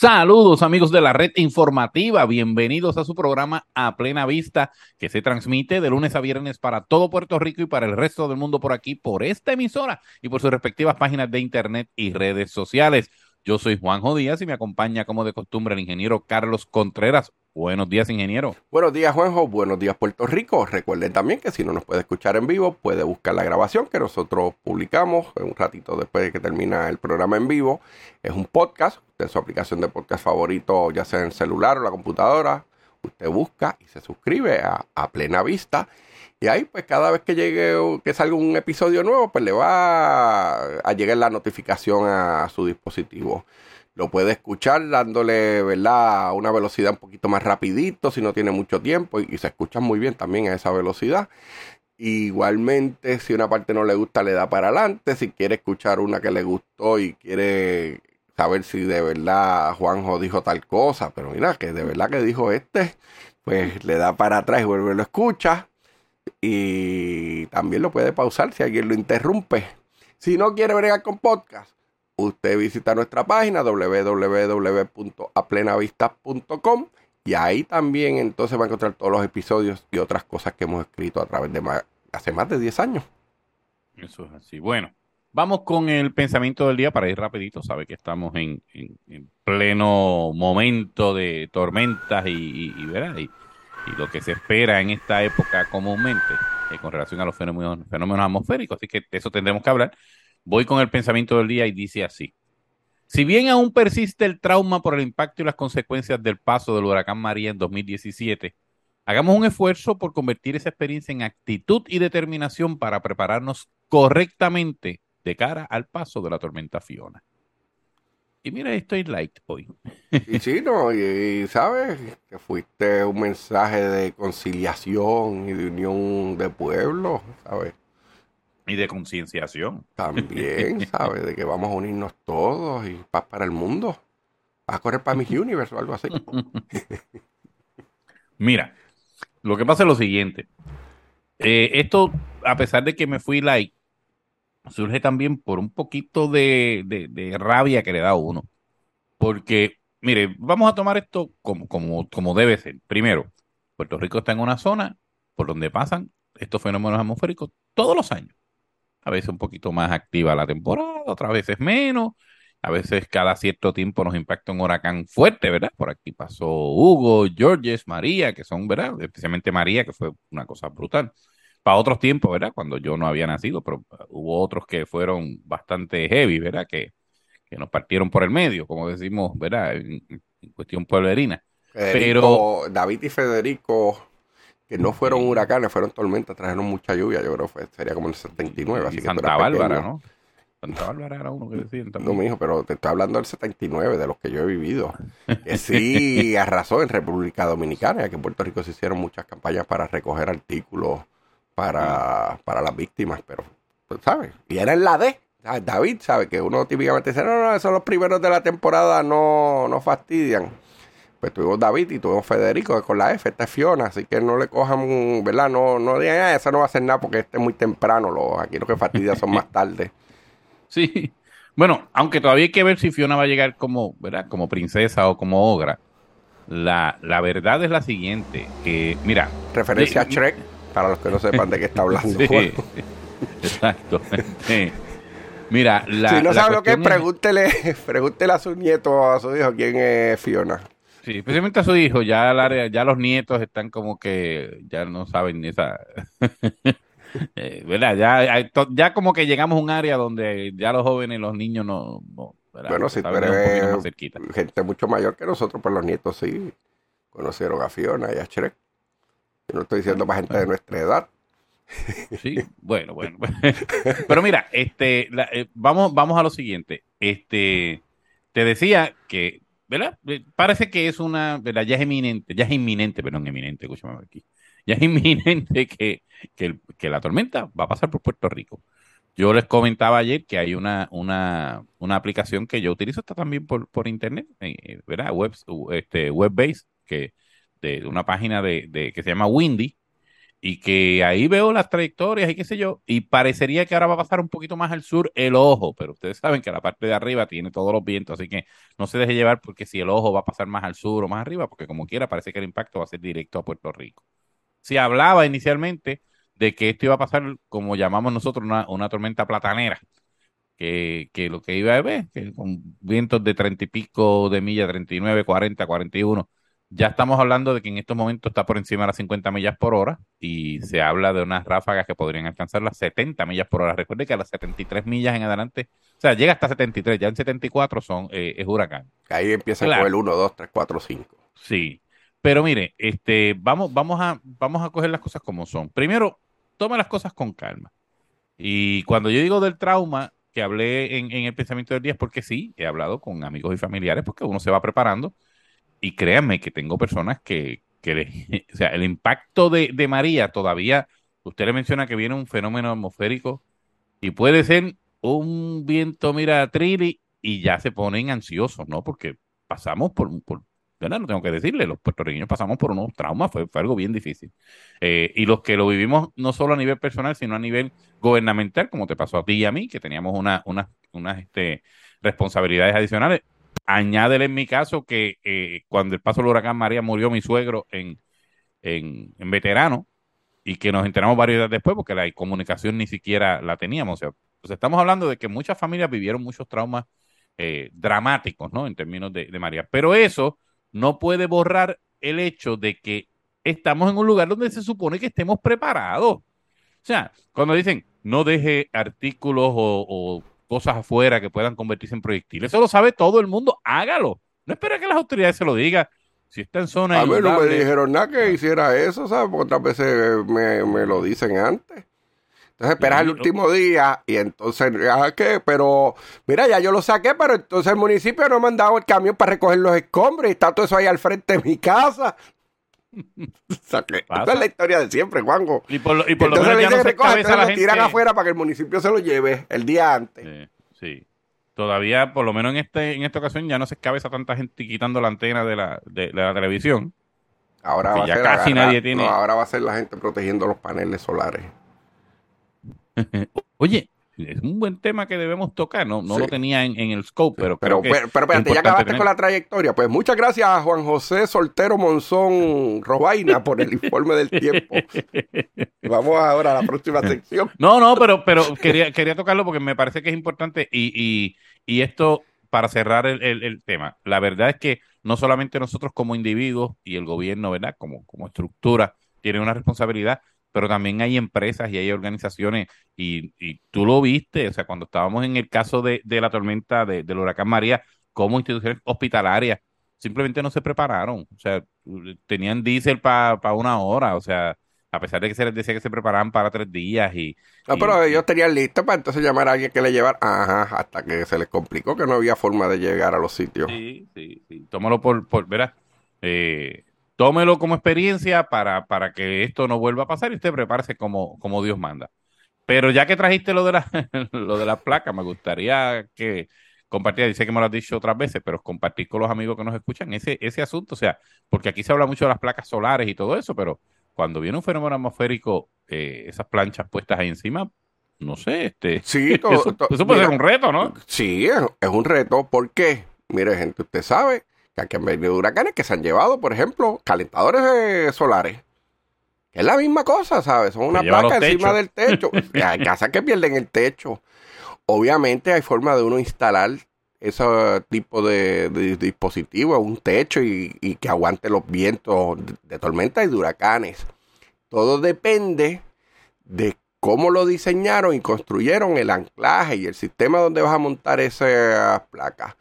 Saludos amigos de la red informativa, bienvenidos a su programa A Plena Vista que se transmite de lunes a viernes para todo Puerto Rico y para el resto del mundo por aquí, por esta emisora y por sus respectivas páginas de internet y redes sociales. Yo soy Juanjo Díaz y me acompaña como de costumbre el ingeniero Carlos Contreras. Buenos días, ingeniero. Buenos días, Juanjo. Buenos días, Puerto Rico. Recuerden también que si no nos puede escuchar en vivo, puede buscar la grabación que nosotros publicamos un ratito después de que termina el programa en vivo. Es un podcast. Usted su aplicación de podcast favorito, ya sea en el celular o la computadora, usted busca y se suscribe a, a Plena Vista. Y ahí, pues cada vez que llegue, que salga un episodio nuevo, pues le va a llegar la notificación a su dispositivo lo puede escuchar dándole, ¿verdad?, una velocidad un poquito más rapidito si no tiene mucho tiempo y, se escucha muy bien también a esa velocidad. Igualmente, si una parte no le gusta, le da para adelante. Si quiere escuchar una que le gustó y quiere saber si de verdad Juanjo dijo tal cosa, pero mira, que de verdad que dijo este, pues le da para atrás y vuelve lo escucha. Y también lo puede pausar si alguien lo interrumpe. Si no quiere bregar con podcast, usted visita nuestra página www.aplenavista.com y ahí también entonces va a encontrar todos los episodios y otras cosas que hemos escrito a través de hace más de 10 años. Eso es así. Bueno, vamos con el pensamiento del día para ir rapidito. Sabe que estamos en, pleno momento de tormentas y, y, y, lo que se espera en esta época comúnmente eh, con relación a los fenómenos, fenómenos atmosféricos. Así que de eso tendremos que hablar. Voy con el pensamiento del día y dice así. Si bien aún persiste el trauma por el impacto y las consecuencias del paso del huracán María en 2017, hagamos un esfuerzo por convertir esa experiencia en actitud y determinación para prepararnos correctamente de cara al paso de la tormenta Fiona. Y mira, estoy light hoy. Y sí, no, y, sabes que fuiste un mensaje de conciliación y de unión de pueblo, ¿sabes? Y de concienciación. También, ¿sabes? De que vamos a unirnos todos y paz para el mundo. Vas a correr para mi Universe o algo así. Mira, lo que pasa es lo siguiente. Eh, esto, a pesar de que me fui like, surge también por un poquito de, de, rabia que le da a uno. Porque, mire, vamos a tomar esto como, como, como debe ser. Primero, Puerto Rico está en una zona por donde pasan estos fenómenos atmosféricos todos los años a veces un poquito más activa la temporada, otras veces menos, a veces cada cierto tiempo nos impacta un huracán fuerte, ¿verdad? Por aquí pasó Hugo, Georges, María, que son, ¿verdad? Especialmente María, que fue una cosa brutal. Para otros tiempos, ¿verdad? Cuando yo no había nacido, pero hubo otros que fueron bastante heavy, ¿verdad? Que, que nos partieron por el medio, como decimos, ¿verdad? En, cuestión pueblerina. pero David y Federico que no fueron huracanes, fueron tormentas, trajeron mucha lluvia, yo creo que sería como en el 79. Así Santa Bárbara, ¿no? Santa Bárbara era uno que decía No, mi hijo, pero te estoy hablando del 79, de los que yo he vivido. Que sí arrasó en República Dominicana, que en Puerto Rico se hicieron muchas campañas para recoger artículos para, para las víctimas, pero, ¿sabes? Y era en la D. David, ¿sabe? Que uno típicamente dice, no, no, esos los primeros de la temporada no, no fastidian pues tuvimos David y tuvimos Federico con la F, esta es Fiona, así que no le cojan, ¿verdad? No, no digan, ah, eso no va a hacer nada porque este es muy temprano, lo, aquí lo que fastidia son más tarde. Sí, bueno, aunque todavía hay que ver si Fiona va a llegar como, ¿verdad? Como princesa o como ogra. La, la verdad es la siguiente, que, mira... Referencia a Shrek, para los que no sepan de qué está hablando. exacto. Mira, la, si no sabe lo que es, pregúntele, pregúntele a su nieto o a su hijo quién es Fiona. Sí, especialmente a su hijo, ya, área, ya los nietos están como que ya no saben esa... eh, ¿Verdad? Ya, ya como que llegamos a un área donde ya los jóvenes y los niños no... bueno, si tú eres gente mucho mayor que nosotros, pues los nietos sí conocieron a Fiona y a Shrek. Yo no estoy diciendo para gente de nuestra edad. Sí, bueno, bueno. Pero mira, este, eh, vamos, vamos a lo siguiente. Este, te decía que ¿verdad? Eh, parece que es una, ¿verdad? Ya es eminente, ya es inminente, perdón, eminente, escúchame aquí. Ya es inminente que, que, la tormenta va a pasar por Puerto Rico. Yo les comentaba ayer que hay una, una, una aplicación que yo utilizo está también por, por internet, eh, ¿verdad? Web, este, web base, que de una página de, que se llama Windy, y que ahí veo las trayectorias y qué sé yo, y parecería que ahora va a pasar un poquito más al sur el ojo, pero ustedes saben que la parte de arriba tiene todos los vientos, así que no se deje llevar porque si el ojo va a pasar más al sur o más arriba, porque como quiera parece que el impacto va a ser directo a Puerto Rico. Se hablaba inicialmente de que esto iba a pasar, como llamamos nosotros, una, una tormenta platanera, que, que, lo que iba a ver, que con vientos de treinta y pico de millas, 39, 40, 41, ya estamos hablando de que en estos momentos está por encima de las 50 millas por hora y se habla de unas ráfagas que podrían alcanzar las 70 millas por hora. Recuerde que a las 73 millas en adelante, o sea, llega hasta 73, ya en 74 son, eh, es huracán. Ahí empieza con el 1, 2, 3, 4, 5. Sí, pero mire, este, vamos, vamos, a, vamos a coger las cosas como son. Primero, toma las cosas con calma. Y cuando yo digo del trauma, que hablé en, en el pensamiento del día, es porque sí, he hablado con amigos y familiares, porque uno se va preparando y créanme que tengo personas que, que o sea, el impacto de, de, María todavía, usted le menciona que viene un fenómeno atmosférico y puede ser un viento, mira, trilli, y ya se ponen ansiosos, ¿no? Porque pasamos por, por ¿verdad? No tengo que decirle, los puertorriqueños pasamos por unos traumas, fue, fue algo bien difícil. Eh, y los que lo vivimos no solo a nivel personal, sino a nivel gubernamental, como te pasó a ti y a mí, que teníamos unas una, una, este, responsabilidades adicionales, Añádele en mi caso que eh, cuando el paso del huracán María murió mi suegro en, en, veterano y que nos enteramos varios días después porque la comunicación ni siquiera la teníamos. O sea, pues estamos hablando de que muchas familias vivieron muchos traumas eh, dramáticos, ¿no? En términos de, María. Pero eso no puede borrar el hecho de que estamos en un lugar donde se supone que estemos preparados. O sea, cuando dicen no deje artículos o cosas afuera que puedan convertirse en proyectiles. Eso lo sabe todo el mundo, hágalo. No espera que las autoridades se lo digan. Si está en zona A mí no me dijeron nada que hiciera eso, ¿sabes? Porque otras veces me, me lo dicen antes. Entonces esperas el último día y entonces, ¿a qué? Pero, mira, ya yo lo saqué, pero entonces el municipio no me han dado el camión para recoger los escombros y está todo eso ahí al frente de mi casa. esta es la historia de siempre, Juanjo. Y por lo, y por lo menos ya no se cabeza la gente. tiran afuera para que el municipio se lo lleve el día antes. Sí, Todavía, por lo menos en este en esta ocasión, ya no se cabeza tanta gente quitando la antena de la, de, la televisión. Ahora va, a ser casi nadie tiene... ahora va a ser la gente protegiendo los paneles solares. Oye, es un buen tema que debemos tocar, no, no lo tenía en, el scope, pero pero, pero, pero, espérate, ya acabaste con la trayectoria. Pues muchas gracias a Juan José Soltero Monzón Robaina por el informe del tiempo. Vamos ahora a la próxima sección. No, no, pero, pero quería, quería tocarlo porque me parece que es importante y, y, y esto para cerrar el, el, el, tema. La verdad es que no solamente nosotros como individuos y el gobierno, ¿verdad? Como, como estructura, tienen una responsabilidad, pero también hay empresas y hay organizaciones, y, y tú lo viste, o sea, cuando estábamos en el caso de, de la tormenta de, del huracán María, como instituciones hospitalarias simplemente no se prepararon, o sea, tenían diésel para una hora, o sea, a pesar de que se les decía que se preparaban para tres días y... No, pero ellos tenían listo para entonces llamar a alguien que le llevara, ajá, hasta que se les complicó que no había forma de llegar a los sitios. Sí, sí, sí, tómalo por, por verás, eh, tómelo como experiencia para, para que esto no vuelva a pasar y usted prepárese como, como Dios manda. Pero ya que trajiste lo de la, lo de la placa, me gustaría que compartiera, dice que me lo has dicho otras veces, pero compartir con los amigos que nos escuchan ese, ese asunto, o sea, porque aquí se habla mucho de las placas solares y todo eso, pero cuando viene un fenómeno atmosférico, eh, esas planchas puestas ahí encima, no sé, este, sí, eso, puede ser un reto, ¿no? Sí, es, es un reto, ¿por qué? Mire, gente, usted sabe que han venido huracanes que se han llevado, por ejemplo, calentadores solares. Es la misma cosa, ¿sabes? Son una placa encima del techo. hay casas que pierden el techo. Obviamente hay forma de uno instalar ese tipo de, dispositivo, un techo y, y, que aguante los vientos de tormenta y de huracanes. Todo depende de cómo lo diseñaron y construyeron el anclaje y el sistema donde vas a montar esas placas.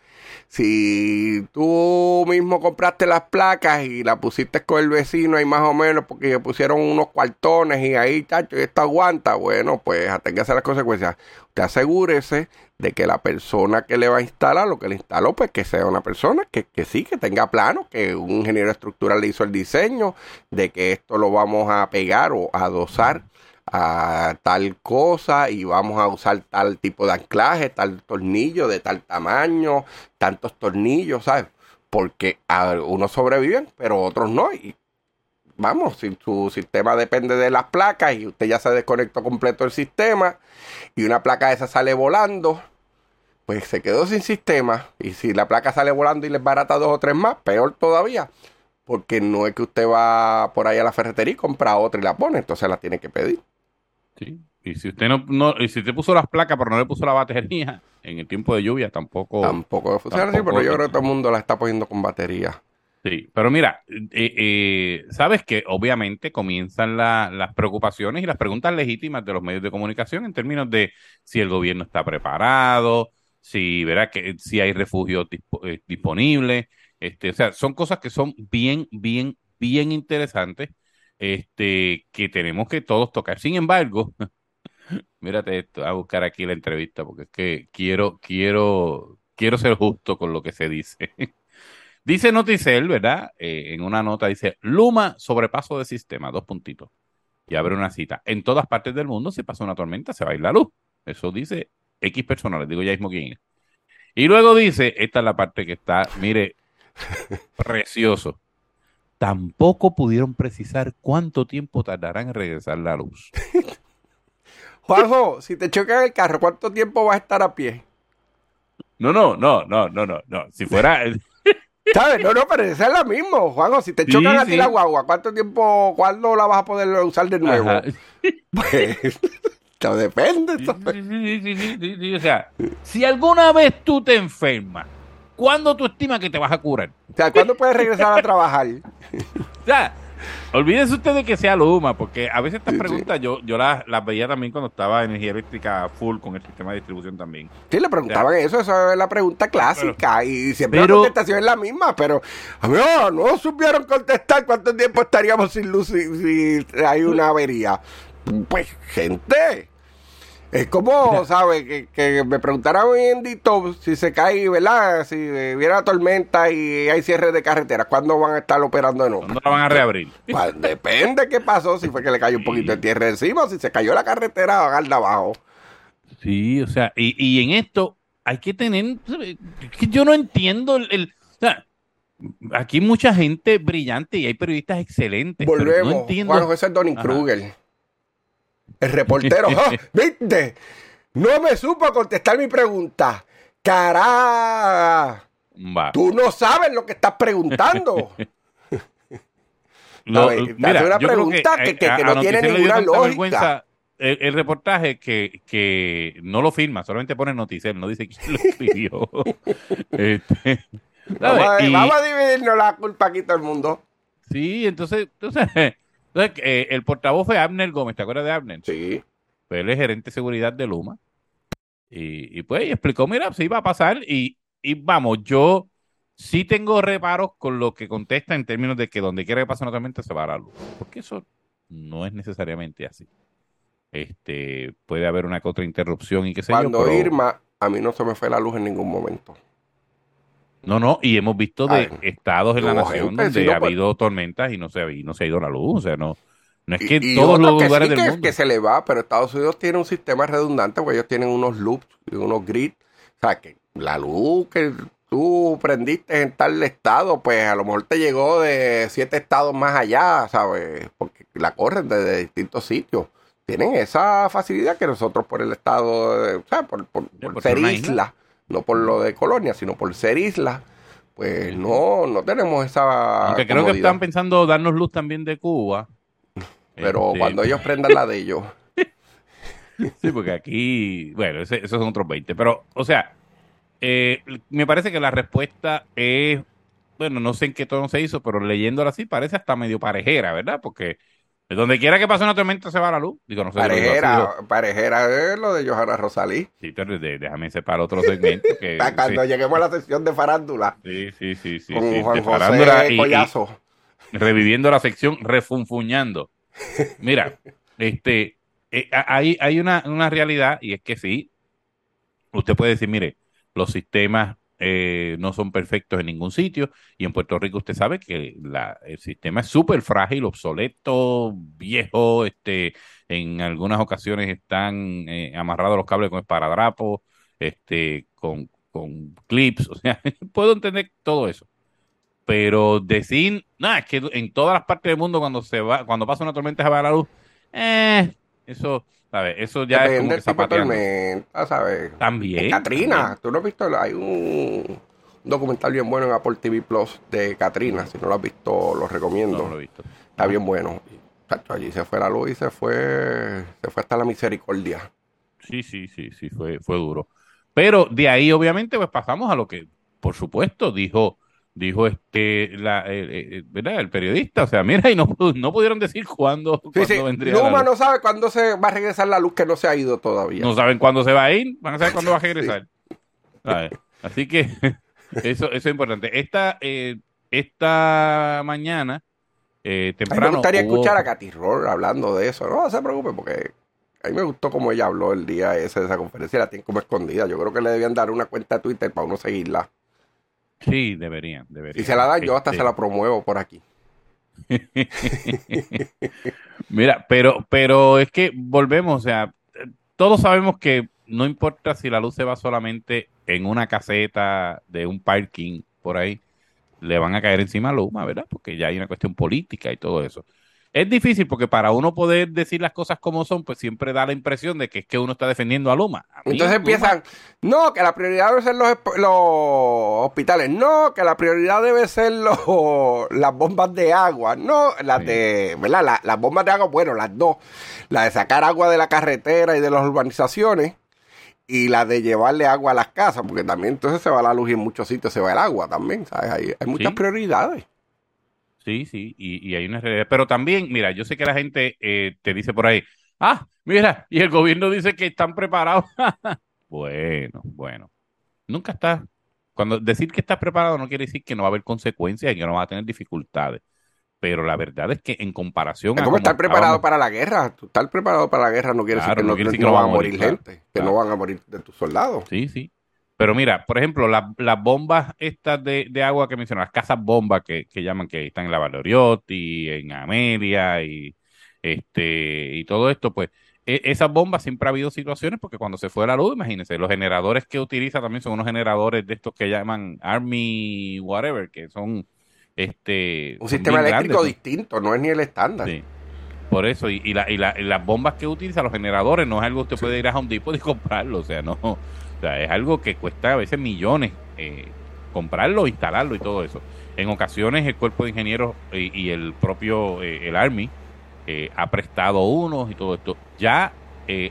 Si tú mismo compraste las placas y las pusiste con el vecino ahí más o menos porque le pusieron unos cuartones y ahí, chacho, y esto aguanta, bueno, pues hacer las consecuencias. Usted asegúrese de que la persona que le va a instalar, lo que le instaló, pues que sea una persona que, que sí, que tenga plano, que un ingeniero estructural le hizo el diseño, de que esto lo vamos a pegar o a adosar a tal cosa y vamos a usar tal tipo de anclaje, tal tornillo de tal tamaño, tantos tornillos, ¿sabes? Porque unos sobreviven, pero otros no. Y vamos, si su sistema depende de las placas y usted ya se desconectó completo el sistema y una placa esa sale volando, pues se quedó sin sistema. Y si la placa sale volando y le barata dos o tres más, peor todavía. Porque no es que usted va por ahí a la ferretería y compra otra y la pone, entonces la tiene que pedir. Sí. Y si usted no, no y si usted puso las placas pero no le puso la batería en el tiempo de lluvia, tampoco. Tampoco funciona así, pero yo creo que todo el mundo la está poniendo con batería. Sí, pero mira, eh, eh, sabes que obviamente comienzan las preocupaciones y las preguntas legítimas de los medios de comunicación en términos de si el gobierno está preparado, si, ¿verdad? que si hay refugios eh, disponibles. Este, o sea, son cosas que son bien, bien, bien interesantes este, que tenemos que todos tocar. Sin embargo, mírate esto, a buscar aquí la entrevista porque es que quiero, quiero, quiero ser justo con lo que se dice. dice Noticel, ¿verdad? Eh, en una nota dice, Luma sobrepaso de sistema, dos puntitos. Y abre una cita. En todas partes del mundo, si pasa una tormenta, se va a ir la luz. Eso dice X personas, digo ya mismo quién es. Y luego dice, esta es la parte que está, mire, precioso. Tampoco pudieron precisar cuánto tiempo tardarán en regresar la luz. Juanjo, si te chocan el carro, ¿cuánto tiempo vas a estar a pie? No, no, no, no, no, no, no. Si fuera. ¿Sabes? No, no, pero esa es la misma, Juanjo. Si te chocan a ti la guagua, ¿cuánto tiempo, cuándo la vas a poder usar de nuevo? Pues. depende. o sea, si alguna vez tú te enfermas, ¿cuándo tú estimas que te vas a curar? O sea, ¿cuándo puedes regresar a trabajar? o sea, olvídense ustedes que sea Luma, porque a veces estas preguntas yo, yo las, veía también cuando estaba energía eléctrica full con el sistema de distribución también. Sí, le preguntaban eso, esa es la pregunta clásica y siempre la contestación es la misma, pero amigo, no supieron contestar cuánto tiempo estaríamos sin luz si hay una avería. Pues, gente, es como, ¿sabes? Que, que, me preguntaran hoy en Dito si se cae, ¿verdad? Si viene tormenta y hay cierre de carretera, ¿cuándo van a estar operando de nuevo? ¿Cuándo la van a reabrir? Pues, depende qué pasó, si fue que le cayó un poquito de tierra encima, si se cayó la carretera, va de abajo. Sí, o sea, y, y en esto hay que tener, que yo no entiendo el, o sea, aquí hay mucha gente brillante y hay periodistas excelentes. Volvemos, no entiendo. Juan José Donny Kruger. El reportero, ¡Ah! ¿viste? No me supo contestar mi pregunta. Cará. Tú no sabes lo que estás preguntando. No, mira, una pregunta que, que, no tiene ninguna lógica. El, reportaje que, que no lo firma, solamente pone noticiero, no dice quién lo escribió. este, vamos, a, vamos, a, dividirnos la culpa aquí todo el mundo. Sí, entonces, entonces entonces, eh, el portavoz fue Abner Gómez, ¿te acuerdas de Abner? Sí. Fue el gerente de seguridad de Luma. Y, pues explicó, mira, sí va a pasar. Y, vamos, yo sí tengo reparos con lo que contesta en términos de que donde quiera que pase una tormenta se va a la luz. Porque eso no es necesariamente así. Este, puede haber una que otra interrupción y qué sé Cuando yo. Cuando Irma, a mí no se me fue la luz en ningún momento. No, no, y hemos visto de estados en la nación donde ha habido tormentas y no se, ha, no se ha ido la luz, o sea, no, no es que todos los lugares del mundo. que se le va, pero Estados Unidos tiene un sistema redundante, porque ellos tienen unos loops y unos grids, o sea, que la luz que tú prendiste en tal estado, pues a lo mejor te llegó de siete estados más allá, ¿sabes? Porque la corren desde distintos sitios. Tienen esa facilidad que nosotros por el estado, o sea, por, ser isla no por lo de colonia, sino por ser isla, pues no, no tenemos esa. Aunque creo que están pensando darnos luz también de Cuba. Pero este, cuando ellos prendan la de ellos. sí, porque aquí, bueno, esos son otros 20. Pero, o sea, eh, me parece que la respuesta es, bueno, no sé en qué tono se hizo, pero leyéndola así parece hasta medio parejera, ¿verdad? Porque donde quiera que pase una tormenta se va la luz. Digo, no sé parejera, parejera es lo de Johanna Rosalí. Sí, pero déjame separar otro segmento. Que, Cuando lleguemos a la sección de farándula. Sí, sí, sí. sí con Juan José Collazo. reviviendo la sección, refunfuñando. Mira, este, eh, hay, hay una, una realidad y es que sí, usted puede decir, mire, los sistemas eh, no son perfectos en ningún sitio y en Puerto Rico usted sabe que la, el sistema es súper frágil, obsoleto, viejo, este, en algunas ocasiones están eh, amarrados los cables con esparadrapo, este, con, con clips, o sea, puedo entender todo eso. pero decir, nada, es que en todas las partes del mundo cuando se va, cuando pasa una tormenta se va la luz, eh, eso, ¿sabes? Eso ya es como que zapateando. tormenta, ¿sabes? También. Katrina, tú no has visto, hay un documental bien bueno en Apple TV Plus de Katrina, si no lo has visto, lo recomiendo. No lo he visto. Está bien bueno. allí se fue la luz y se fue, se fue hasta la misericordia. Sí, sí, sí, sí, fue, fue duro. Pero de ahí, obviamente, pues pasamos a lo que, por supuesto, dijo, dijo este, la, ¿verdad? el periodista. O sea, mira, y no, no pudieron decir cuándo, sí, sí. vendría. Luma no sabe cuándo se va a regresar la luz que no se ha ido todavía. No saben cuándo se va a ir, van a saber cuándo va a regresar. Así que eso, eso es importante. Esta, eh, esta mañana, eh, temprano. me gustaría escuchar a Katy Roll hablando de eso. No, se preocupe, porque a mí me gustó como ella habló el día ese de esa conferencia. La tiene como escondida. Yo creo que le debían dar una cuenta de Twitter para uno seguirla. Sí, deberían, deberían. Si se la dan, yo hasta se la este promuevo por aquí. Mira, pero, pero es que volvemos, o sea, todos sabemos que no importa si la luz se va solamente en una caseta de un parking por ahí, le van a caer encima a Luma, ¿verdad? Porque ya hay una cuestión política y todo eso. Es difícil porque para uno poder decir las cosas como son, pues siempre da la impresión de que es que uno está defendiendo a Luma. Entonces empiezan, no, que la prioridad debe ser los, hospitales, no, que la prioridad debe ser las bombas de agua, no, las de, ¿verdad? las bombas de agua, bueno, las dos, la de sacar agua de la carretera y de las urbanizaciones y la de llevarle agua a las casas, porque también entonces se va la luz y en muchos sitios se va el agua también, ¿sabes? Hay, hay muchas prioridades. Sí, sí, y, hay una realidad. Pero también, mira, yo sé que la gente eh, te dice por ahí, ah, mira, y el gobierno dice que están preparados. bueno, bueno, nunca está. Cuando decir que estás preparado no quiere decir que no va a haber consecuencias y que no va a tener dificultades. Pero la verdad es que en comparación es como estar preparado para la guerra. Tú estar preparado para la guerra no quiere decir que no, no, van a morir, gente, que no van a morir de tus soldados. Sí, sí. Pero mira, por ejemplo, las bombas estas de, agua que mencionas, las casas bombas que, llaman que están en la Valoriotti, en Amelia y este y todo esto, pues e, esas bombas siempre ha habido situaciones porque cuando se fue la luz, imagínense, los generadores que utiliza también son unos generadores de estos que llaman Army whatever, que son este un sistema eléctrico distinto, no es ni el estándar. Sí. Por eso, y, la, y, las bombas que utiliza los generadores no es algo que usted puede ir a Home Depot y comprarlo, o sea, no, o sea, es algo que cuesta a veces millones eh, comprarlo, instalarlo y todo eso. En ocasiones el cuerpo de ingenieros y, el propio, eh, el Army, eh, ha prestado unos y todo esto. Ya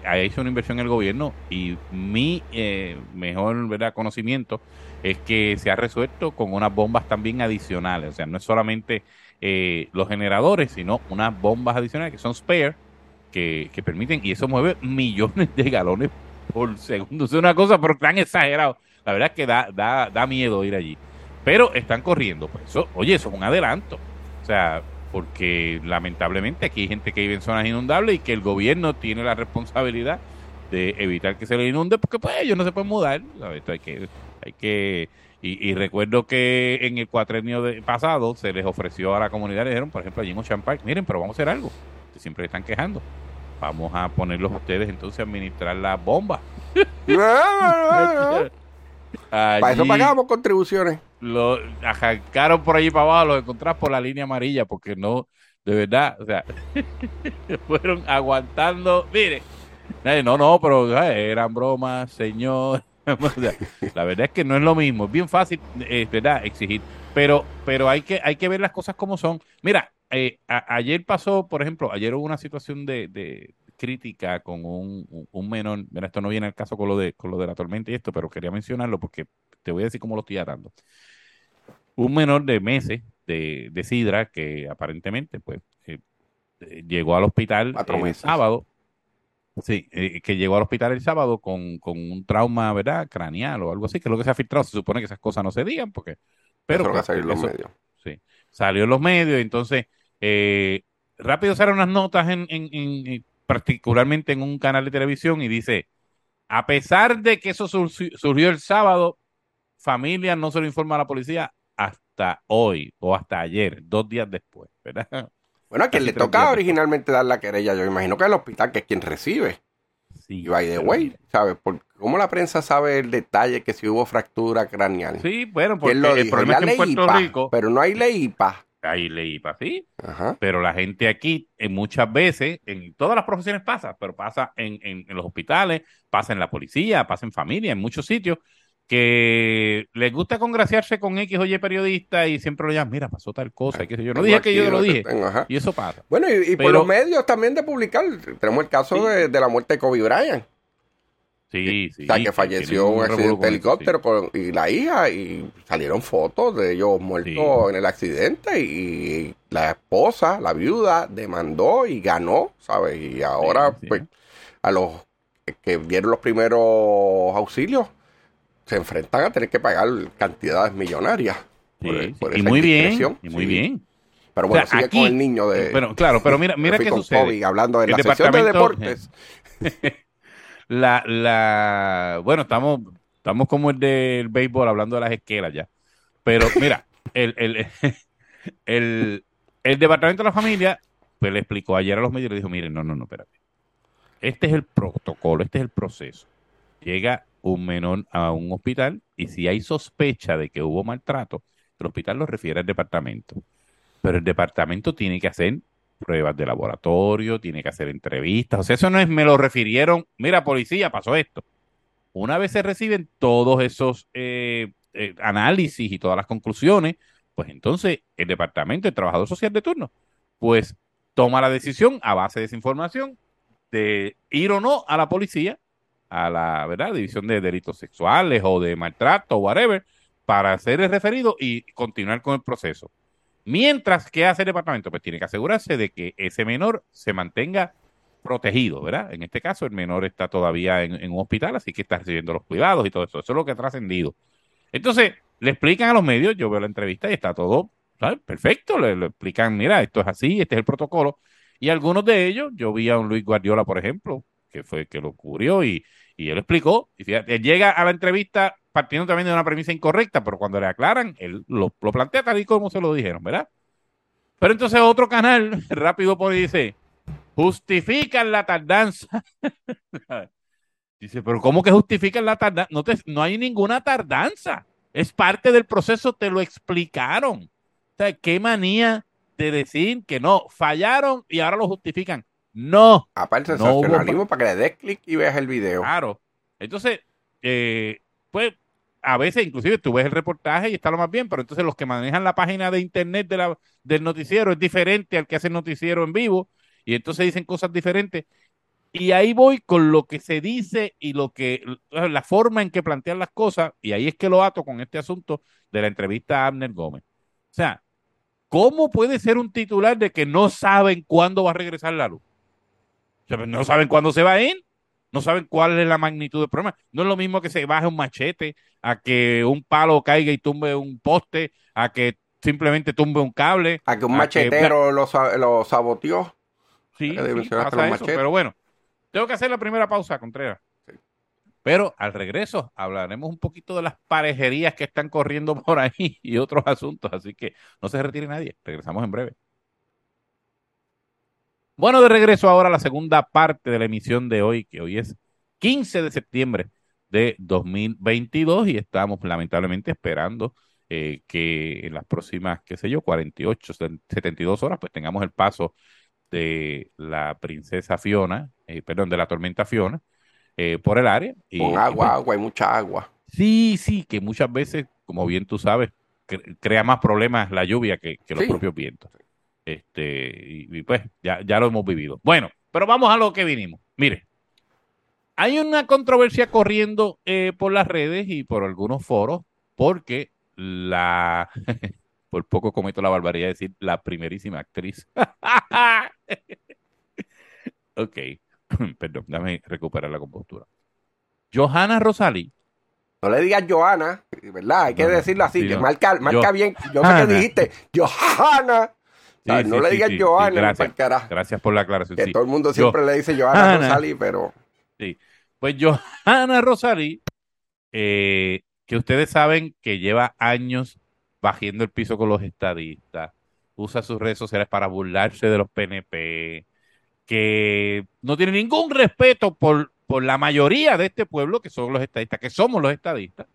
ha hecho una inversión el gobierno y mi mejor ¿verdad? conocimiento es que se ha resuelto con unas bombas también adicionales. O sea, no es solamente los generadores, sino unas bombas adicionales que son spare, que permiten, y eso mueve millones de galones por segundo. Es una cosa, pero tan exagerado. La verdad es que da, da, da miedo ir allí. Pero están corriendo. Pues eso, oye, eso es un adelanto. O sea, porque lamentablemente aquí hay gente que vive en zonas inundables y que el gobierno tiene la responsabilidad de evitar que se le inunde porque pues ellos no se pueden mudar. hay que, hay que y, recuerdo que en el cuatrenio de, pasado se les ofreció a la comunidad, le dijeron, por ejemplo, allí en Ocean Park, miren, pero vamos a hacer algo. Siempre están quejando vamos a ponerlos ustedes entonces a administrar la bomba. para eso pagamos contribuciones. Lo arrancaron por allí para abajo, lo encontrás por la línea amarilla, porque no, de verdad, o sea, fueron aguantando. Mire, no, no, pero eran bromas, señor. la verdad es que no es lo mismo, es bien fácil, es verdad, exigir, pero, pero hay que, hay que ver las cosas como son. Mira, eh, ayer pasó, por ejemplo, ayer hubo una situación de, crítica con un, menor. Mira, esto no viene al caso con lo de con lo de la tormenta y esto, pero quería mencionarlo porque te voy a decir cómo lo estoy dando. Un menor de meses de, de sidra que aparentemente, pues, eh, eh, llegó al hospital el sábado. Sí, que llegó al hospital el sábado con, con, un trauma, ¿verdad? Craneal o algo así, que es lo que se ha filtrado. Se supone que esas cosas no se digan porque... Pero, eso va a salir los medios. Sí, salió en los medios, entonces eh, rápido salen unas notas en, en, particularmente en un canal de televisión y dice, a pesar de que eso surgió el sábado, familia no se lo informa a la policía hasta hoy o hasta ayer, dos días después, ¿verdad? Bueno, a quien le toca originalmente dar la querella, yo imagino que el hospital, que es quien recibe. Sí, Y by the way, ¿sabes? Por- ¿Cómo la prensa sabe el detalle que si hubo fractura craneal? Sí, bueno, porque ¿Quién lo el dijo? problema es que en Puerto IPA, Rico pero no hay ley IPA. Hay ley para sí, Ajá. pero la gente aquí en muchas veces, en todas las profesiones pasa, pero pasa en, en- en los hospitales, pasa en la policía, pasa en familia, en muchos sitios, que les gusta congraciarse con X o Y periodista y siempre lo llaman, mira, pasó tal cosa, y sé yo. No dije que yo lo que dije. tengo. Y eso pasa. Bueno, y, y por los medios también de publicar. Tenemos el caso Sí. de, de la muerte de Kobe Bryant. Sí, sí. o sea, que falleció un accidente de helicóptero con- y la hija y salieron fotos de ellos muertos Sí. en el accidente y la esposa, la viuda, demandó y ganó, ¿sabes? Y ahora, sí. pues, a los que dieron los primeros auxilios se enfrentan a tener que pagar cantidades millonarias. Por- y muy bien, y muy bien. Pero O bueno, sea, sigue aquí- con el niño de... Pero claro, pero mira, mira qué sucede. Kobe hablando de El la sección de deportes. La, la, bueno, estamos, estamos como el del béisbol hablando de las esquelas ya. Pero mira, el, el, el, el departamento de la familia, pues le explicó ayer a los medios le dijo, miren, no, no, no, espérate. Este es el protocolo, este es el proceso. Llega un menor a un hospital y si hay sospecha de que hubo maltrato, el hospital lo refiere al departamento. Pero el departamento tiene que hacer pruebas de laboratorio, tiene que hacer entrevistas. O sea, eso no es, me lo refirieron, mira, policía, pasó esto. Una vez se reciben todos esos eh, eh, análisis y todas las conclusiones, pues entonces el departamento, el trabajador social de turno, pues toma la decisión a base de esa información de ir o no a la policía, a la ¿verdad? división de delitos sexuales o de maltrato o whatever, para hacer el referido y continuar con el proceso. Mientras, ¿qué hace el departamento? Pues tiene que asegurarse de que ese menor se mantenga protegido, ¿verdad? En este caso, el menor está todavía en, un hospital, así que está recibiendo los cuidados y todo eso. Eso es lo que ha trascendido. Entonces, le explican a los medios, yo veo la entrevista y está todo. Perfecto. Le, explican, mira, esto es así, este es el protocolo. Y algunos de ellos, yo vi a un Luis Guardiola, por ejemplo, que fue que lo cubrió y, y él explicó. Y fíjate, él llega a la entrevista partiendo también de una premisa incorrecta, pero cuando le aclaran, él lo, lo plantea tal y como se lo dijeron, ¿verdad? Pero entonces otro canal rápido y dice, justifican la tardanza. dice, pero ¿cómo que justifican la tardanza? No, te, no hay ninguna tardanza. Es parte del proceso, te lo explicaron. O sea, qué manía de decir que no, fallaron y ahora lo justifican. No, Aparte No hubo- para que le des clic y veas el video. Claro. Entonces, eh, pues a veces inclusive tú ves el reportaje y está lo más bien, pero entonces los que manejan la página de internet del noticiero es diferente al que hace el noticiero en vivo y entonces dicen cosas diferentes. Y ahí voy con lo que se dice y lo que la forma en que plantean las cosas y ahí es que lo ato con este asunto de la entrevista a Abner Gómez. O sea, ¿cómo puede ser un titular de que no saben cuándo va a regresar la luz? Sea, no saben cuándo se va a ir, no saben cuál es la magnitud del problema. No es lo mismo que se baje un machete, a que un palo caiga y tumbe un poste, a que simplemente tumbe un cable. A que un a machetero lo, sa- lo saboteó. Sí, que sí, pasa eso, pero bueno, tengo que hacer la primera pausa, Contreras. Pero al regreso hablaremos un poquito de las parejerías que están corriendo por ahí y otros asuntos, así que no se retire nadie. Regresamos en breve. Bueno, de regreso ahora a la segunda parte de la emisión de hoy, que hoy es 15 de septiembre de 2022 y estamos lamentablemente esperando eh, que en las próximas, qué sé yo, 48, 72 horas, pues tengamos el paso de la princesa Fiona, eh, perdón, de la tormenta Fiona eh, por el área. Y, Con y, agua, pues, agua, hay mucha agua. Sí, sí, que muchas veces, como bien tú sabes, cre- crea más problemas la lluvia que, que los Sí. propios vientos. Este, y, y pues ya, ya lo hemos vivido. Bueno, pero vamos a lo que vinimos. Mire, hay una controversia corriendo eh, por las redes y por algunos foros, porque la, por poco cometo la barbaridad de decir la primerísima actriz. ok, perdón, déjame recuperar la compostura. Johanna Rosalí No le digas Johanna, ¿verdad? Hay que No, decirlo así, sí, que no. marca, marca Yo- bien. Yo sé Johanna. que dijiste Johanna. Sí, ¿sabes? no sí, le sí, digas sí, sí, Johanna, gracias. carajo. Gracias por la aclaración. Que sí. todo el mundo Yo- siempre le dice Johanna. Rosalí, pero Pues Johanna Rosalí, eh, que ustedes saben que lleva años bajando el piso con los estadistas, usa sus redes sociales para burlarse de los PNP, que no tiene ningún respeto por por la mayoría de este pueblo, que son los estadistas, que somos los estadistas,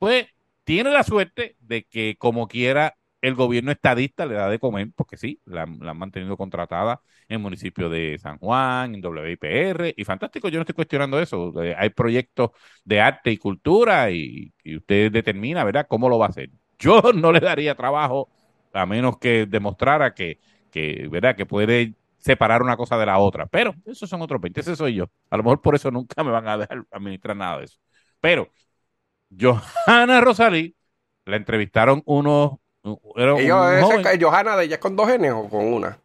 pues tiene la suerte de que como quiera el gobierno estadista le da de comer, porque sí, la, han mantenido contratada en el municipio de San Juan, en WIPR, y fantástico, yo no estoy cuestionando eso. Eh, hay proyectos de arte y cultura y, usted determina, ¿verdad?, cómo lo va a hacer. Yo no le daría trabajo a menos que demostrara que, que, ¿verdad?, que puede separar una cosa de la otra. Pero esos son otros 20, ese soy yo. A lo mejor por eso nunca me van a dejar administrar nada de eso. Pero Johanna Rosalí la entrevistaron unos ese, Johanna de ella es con dos N o con una.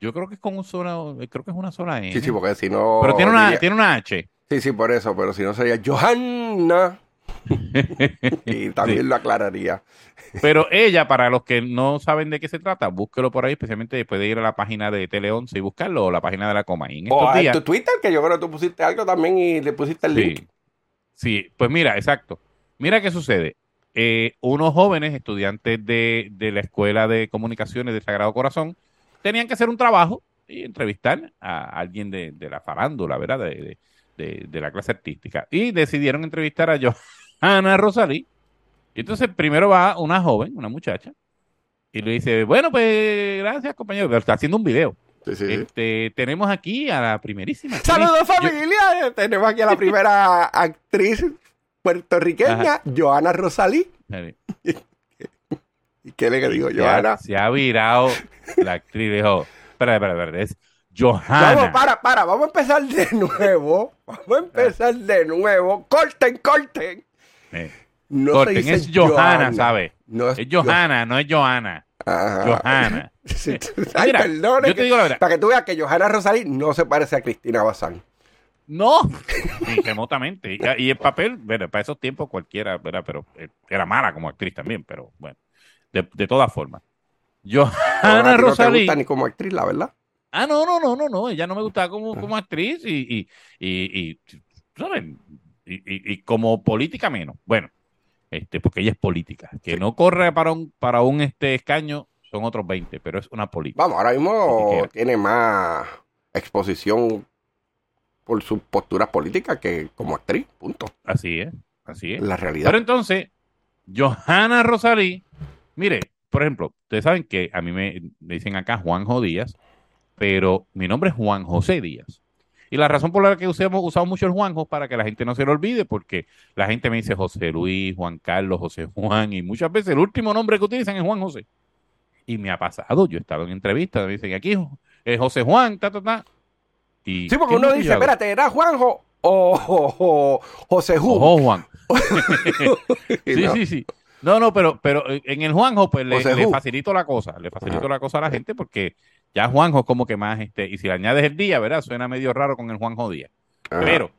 Yo creo que es con un solo, creo que es una sola N. Sí, sí, porque si no. Pero tiene una, tiene una H. Sí, sí, por eso, pero si no sería Johanna. y también lo aclararía. Pero ella, para los que no saben de qué se trata, búsquelo por ahí, especialmente después de ir a la página de Tele 11 y buscarlo, o la página de la Coma. o en tu Twitter, que yo creo que tú pusiste algo también y le pusiste el link. Sí, pues mira, exacto. Mira qué sucede. Eh, unos jóvenes estudiantes de, la Escuela de Comunicaciones de Sagrado Corazón tenían que hacer un trabajo y entrevistar a alguien de, la farándula, ¿verdad? De, la clase artística. Y decidieron entrevistar a Johanna Rosalí. Y entonces primero va una joven, una muchacha, y le dice, bueno, pues gracias compañero, pero está haciendo un video. Este, tenemos aquí a la primerísima. Saludos familia, tenemos aquí a la primera actriz puertorriqueña, Joana Rosalí. ¿Y qué le digo, Joana? Se ha virado la actriz, dijo, espera, espera, espera, es Johanna. Vamos, para, para, vamos a empezar de nuevo. Vamos a empezar de nuevo. Corten, corten. No corten, es Johanna, ¿sabes? No es, Johanna, no es Johanna. Johanna. Ay, perdón, yo te digo la verdad. Para que tú veas que Johanna Rosalí no se parece a Cristina Bazán. No, ni remotamente. Y, el papel, bueno, para esos tiempos cualquiera, ¿verdad? Pero eh, era mala como actriz también, pero bueno, de, de todas formas. Johanna Rosalí. No te gusta ni como actriz, la verdad. Ah, no, no, no, no, no. Ella no me gustaba como, como actriz y, y, y, ¿saben? Y, y, como política menos. Bueno, este, porque ella es política. Que no corre para un, para un este escaño son otros 20, pero es una política. Vamos, ahora mismo tiene más exposición por sus posturas políticas que como actriz, punto. Así es, así es. La realidad. Pero entonces, Johanna Rosalí, mire, por ejemplo, ustedes saben que a mí me, dicen acá Juanjo Díaz, pero mi nombre es Juan José Díaz. Y la razón por la que usamos, usado mucho el Juanjo para que la gente no se lo olvide, porque la gente me dice José Luis, Juan Carlos, José Juan, y muchas veces el último nombre que utilizan es Juan José. Y me ha pasado, yo he estado en entrevistas, me dicen aquí es José Juan, ta, ta, ta sí, porque uno dice, espérate, ¿era Juanjo o, José Ju? Juan. sí, sí, sí. No, no, pero, pero en el Juanjo, pues le, facilito la cosa, le facilito la cosa a la gente porque ya Juanjo es como que más, este, y si le añades el día, ¿verdad? Suena medio raro con el Juanjo Día. Pero,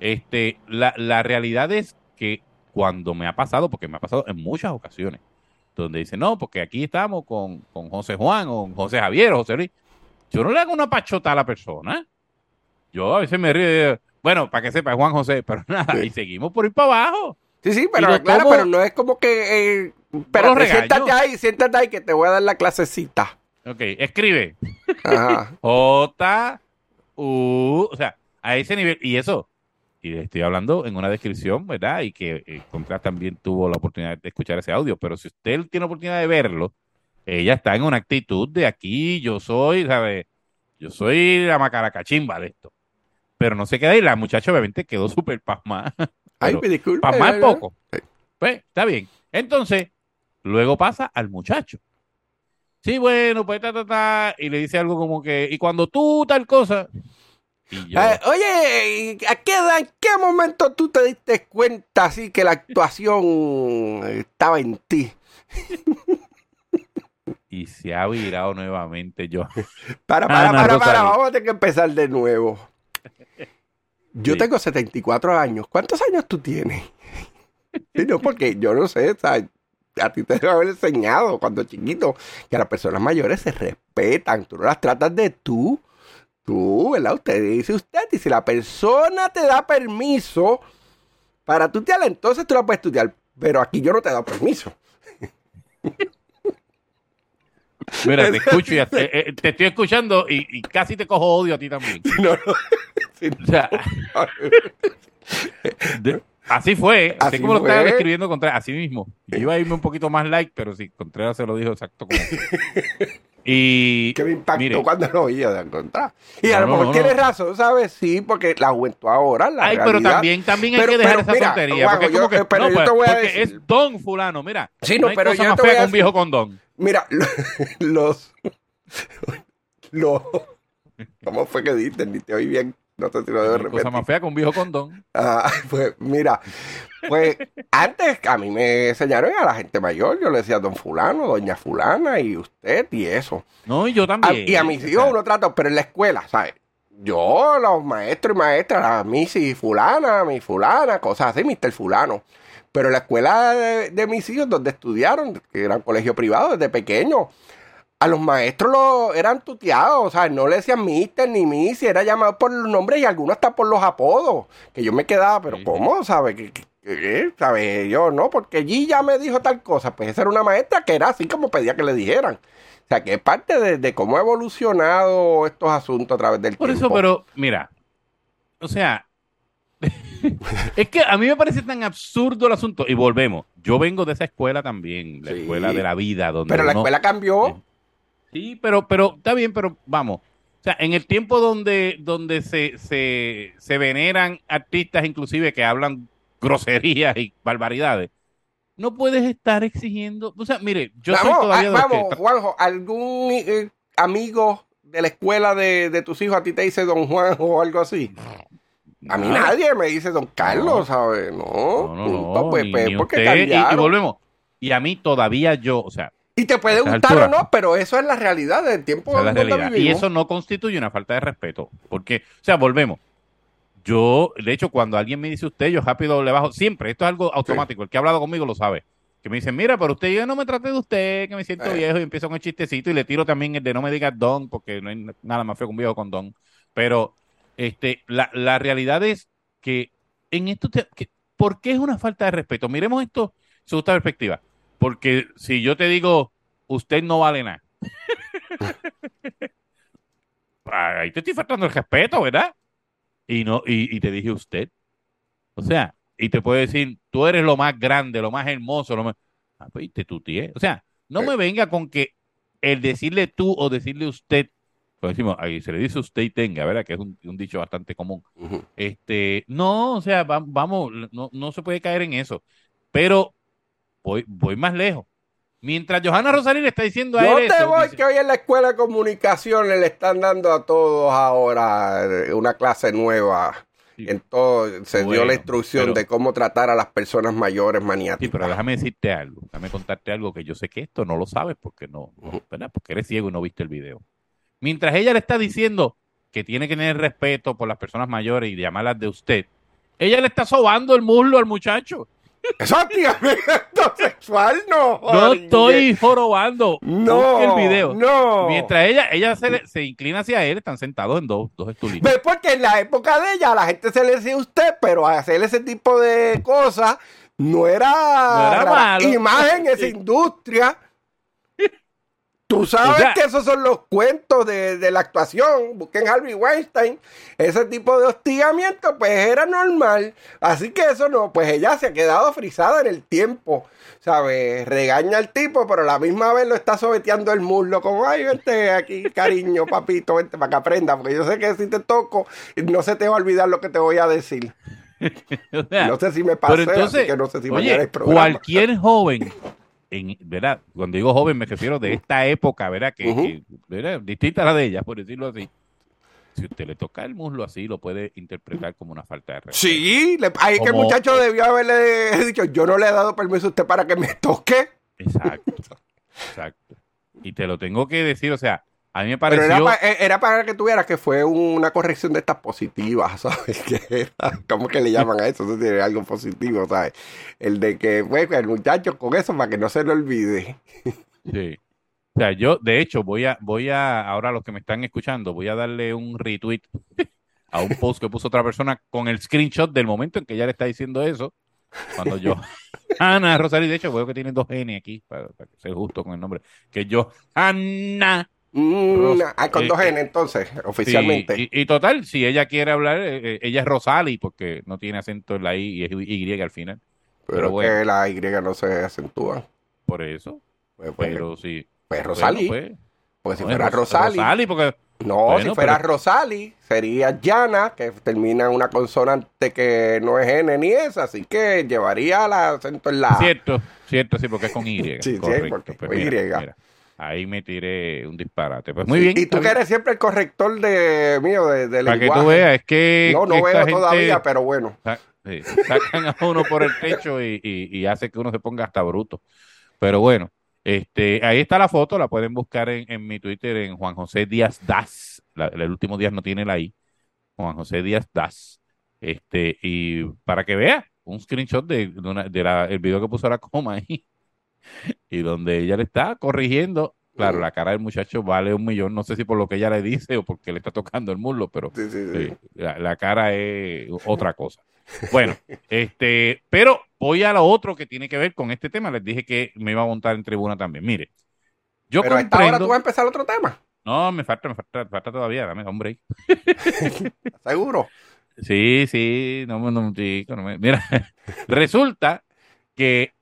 este, la, la realidad es que cuando me ha pasado, porque me ha pasado en muchas ocasiones, donde dice, no, porque aquí estamos con, con José Juan o José Javier o José Luis, yo no le hago una pachota a la persona. Yo a veces me río. Bueno, para que sepa, Juan José, pero nada, y seguimos por ir para abajo. Sí, sí, pero claro, pero no es como que. Eh, pero siéntate ahí, siéntate ahí que te voy a dar la clasecita. Ok, escribe. Ajá. J, U, o sea, a ese nivel. Y eso, y estoy hablando en una descripción, ¿verdad? Y que eh, Contras también tuvo la oportunidad de escuchar ese audio, pero si usted tiene la oportunidad de verlo, ella está en una actitud de aquí, yo soy, ¿sabes? Yo soy la macaracachimba de esto. Pero no se queda ahí. La muchacha obviamente quedó súper pasmada. Ay, me disculpe. Pasmada poco. Pues, está bien. Entonces, luego pasa al muchacho. Sí, bueno, pues ta, ta, ta. Y le dice algo como que, y cuando tú tal cosa. Eh, oye, ¿a qué, ¿en qué momento tú te diste cuenta así que la actuación estaba en ti? y se ha virado nuevamente yo. Para, para, para, para, vamos a tener que empezar de nuevo. Yo tengo 74 años. ¿Cuántos años tú tienes? no, porque yo no sé, a ti te debe haber enseñado cuando chiquito que las personas mayores se respetan, tú no las tratas de tú, tú, ¿verdad? Usted dice usted, y si la persona te da permiso para tu estudiar, entonces tú la puedes estudiar, pero aquí yo no te he dado permiso. Mira, te escucho y eh, eh, te, estoy escuchando y, casi te cojo odio a ti también. No, no. O sea, de- así fue, así, Así como lo estaba fue. describiendo Contreras, así mismo. Yo iba a irme un poquito más like, pero sí, Contreras se lo dijo exacto como. Y que me impactó mire, cuando lo oía de encontrar. Y a No, lo no, mejor no, tienes no. razón, ¿sabes? Sí, porque la juventud ahora, la Ay, pero realidad- también, también hay Pero- que dejar pero esa mira, tontería. Juanjo, porque es yo- como que, eh, pero no, yo pues, te voy a decir- es don fulano, mira. Sí, no, hay pero cosa yo más te voy fea a que un viejo decir- con don. Mira, los. los. ¿Cómo fue que diste? Ni te oí bien. No sé si lo debo No hay cosa más fea que un viejo con don. Ah, pues mira, pues antes a mí me enseñaron a la gente mayor. Yo le decía don Fulano, doña Fulana y usted y eso. No, y yo A- también. y a mis hijos uno trata, pero en la escuela, ¿sabes? Yo, los maestros y maestras, la Missy Fulana, mi Fulana, cosas así, Mr. Fulano. Pero en la escuela de, de mis hijos, donde estudiaron, que era un colegio privado desde pequeño, a los maestros lo, eran tuteados, o sea, no le decían Mister ni Missy, era llamado por los nombres y algunos hasta por los apodos. Que yo me quedaba, pero Sí. ¿cómo? ¿Sabes? ¿Qué, qué- qué? ¿Sabe? Yo no, porque allí ya me dijo tal cosa. Pues esa era una maestra que era así como pedía que le dijeran. O sea, que es parte de, de cómo ha evolucionado estos asuntos a través del Por tiempo. eso, pero mira, o sea, es que a mí me parece tan absurdo el asunto. Y volvemos, yo vengo de esa escuela también, la Sí. escuela de la vida, donde Pero la escuela cambió. Sí, pero, pero está bien, pero vamos. O sea, en el tiempo donde, donde se, se, se veneran artistas inclusive que hablan groserías y barbaridades, no puedes estar exigiendo. O sea, mire, yo soy vamos, todavía ah, de que- vamos Juanjo, ¿algún eh, amigo de la escuela de, de tus hijos a ti te dice don Juanjo o algo así? A mí Nada. nadie me dice don Carlos. ¿sabes? No, No, no, pues, pues, porque usted, y- y, volvemos. Y a mí todavía yo, o sea, Y te puede gustar o no, pero eso es la realidad del tiempo esa es la realidad. Y eso no constituye una falta de respeto. Porque, o sea, volvemos. Yo, de hecho, cuando alguien me dice usted, yo rápido le bajo. Siempre, esto es algo automático. El que ha hablado conmigo lo sabe. Que me dicen, mira, pero usted yo no me trate de usted, que me siento Eh. viejo y empiezo con el chistecito y le tiro también el de no me digas don, porque no hay nada más feo que un viejo con don. Pero este, la, la realidad es que en esto, te- que- ¿por qué es una falta de respeto? Miremos esto desde esta perspectiva. Porque si yo te digo, usted no vale nada. Ahí te estoy faltando el respeto, ¿verdad? Y no, y, y te dije usted. O sea, y te puedo decir, tú eres lo más grande, lo más hermoso, lo más. Ah, pues te tutié. O sea, no me venga con que el decirle tú o decirle usted, decimos, ahí se le dice usted y tenga, ¿verdad? Que es un, un dicho bastante común. Este, no, o sea, va- vamos, no, no se puede caer en eso. Pero voy, voy más lejos. Mientras Johanna Rosalí le está diciendo a Yo él te eso, voy dice- que hoy en la escuela de comunicaciones le están dando a todos ahora eh, una clase nueva. Sí. En todo se dio la instrucción pero- de cómo tratar a las personas mayores Sí, maniáticas. pero déjame decirte algo, déjame contarte algo que yo sé que esto no lo sabes porque no, no, Ujú. ¿verdad? Porque eres ciego y no viste el video. Mientras ella le está diciendo que tiene que tener respeto por las personas mayores y llamarlas de usted, ella le está sobando el muslo al muchacho. Eso es hostigamiento sexual, no. No estoy jorobando. No, el video. no. Mientras ella, ella se, le- se inclina hacia él, están sentados en dos, dos estulitos. Porque en la época de ella a la gente se le decía usted, pero hacer ese tipo de cosas no era, No era malo. Y más en esa industria. Tú sabes O sea- que esos son los cuentos de, de la actuación. Busquen Harvey Weinstein. Ese tipo de hostigamiento, pues era normal. Así que eso no, pues ella se ha quedado frisada en el tiempo. ¿Sabes? Regaña al tipo, pero a la misma vez lo está sobeteando el muslo. Como, ay, vente aquí, cariño, papito, vente para que aprenda. Porque yo sé que si te toco, no se te va a olvidar lo que te voy a decir. O sea, No sé si me pasé, pero entonces, así que no sé si oye, mañana hay programa. cualquier joven, en, ¿verdad? Cuando digo joven me refiero de esta época, ¿verdad? Que, Ujú. que, ¿verdad? distinta a la de ella, por decirlo así. Si usted le toca el muslo así, lo puede interpretar como una falta de respeto. Sí, le, ahí que el muchacho debió haberle dicho, yo no le he dado permiso a usted para que me toque. Exacto, exacto. Y te lo tengo que decir, o sea, a mí me Pero pareció... era, pa- eh, era para que tuvieras que fue una corrección de estas positivas, ¿sabes? Que era- ¿Cómo que le llaman a eso? Eso tiene algo positivo, ¿sabes? El de que, pues, el muchacho con eso para que no se le olvide. Sí. O sea, yo, de hecho, voy a, voy a, ahora los que me están escuchando, voy a darle un retweet a un post que puso otra persona con el screenshot del momento en que ella le está diciendo eso. Cuando yo, Ana Rosalí, de hecho, veo que tiene dos N aquí, para, para ser justo con el nombre, que yo, Ana Mm, ah, con dos N entonces, oficialmente. Sí, y, y, total, si ella quiere hablar, eh, ella es Rosali, porque no tiene acento en la I y es Y al final. Pero, pero bueno, que la Y no se acentúa. Por eso. Pues, pues, pero sí. Pues Rosali. Pues, porque si fuera Rosali. Rosali porque, no, bueno, si fuera pero- Rosali, sería Yana, que termina en una consonante que no es N ni S, así que llevaría el acento en la. Cierto, cierto, sí, porque es con Y. sí, correcto. porque Pues con mira, Y. mira, ahí me tiré un disparate. Pues muy bien. Y tú que eres siempre el corrector de mío de, de Para que lenguaje. tú veas, es que. No, no esta veo gente todavía, pero bueno. sí, sacan a uno por el techo y, y- y hace que uno se ponga hasta bruto. Pero bueno, este, ahí está la foto, la pueden buscar en, en mi Twitter en Juan José Díaz Das. La- el último Díaz no tiene la I. Juan José Díaz Das. Este, y para que vea un screenshot de, de una- de la- el video que puso la coma ahí. Y donde ella le está corrigiendo. Claro, la cara del muchacho vale un millón. No sé si por lo que ella le dice o porque le está tocando el muslo, pero Sí, sí, sí. Sí, la, la cara es otra cosa. Bueno, este, pero voy a lo otro que tiene que ver con este tema. Les dije que me iba a montar en tribuna también. Mire, yo Pero a esta hora comprendo. tú vas a empezar otro tema, No, me falta, me falta, me falta todavía. Dame un break. seguro. Sí, sí, no, no, chico, no me- Mira, resulta que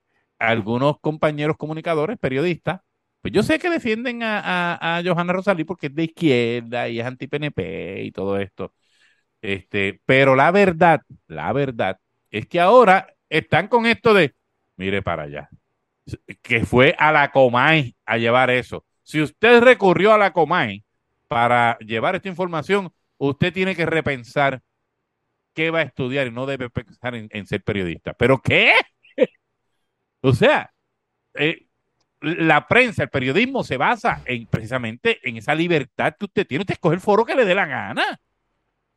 algunos compañeros comunicadores, periodistas, pues yo sé que defienden a, a, a Johanna Rosalí porque es de izquierda y es anti-PNP y todo esto. Este, pero la verdad, la verdad es que ahora están con esto de, mire para allá, que fue a la Comay a llevar eso. Si usted recurrió a la Comay para llevar esta información, usted tiene que repensar qué va a estudiar y no debe pensar en, en ser periodista. ¿Pero qué? O sea, eh, la prensa, el periodismo se basa en precisamente en esa libertad que usted tiene. Usted escoge el foro que le dé la gana.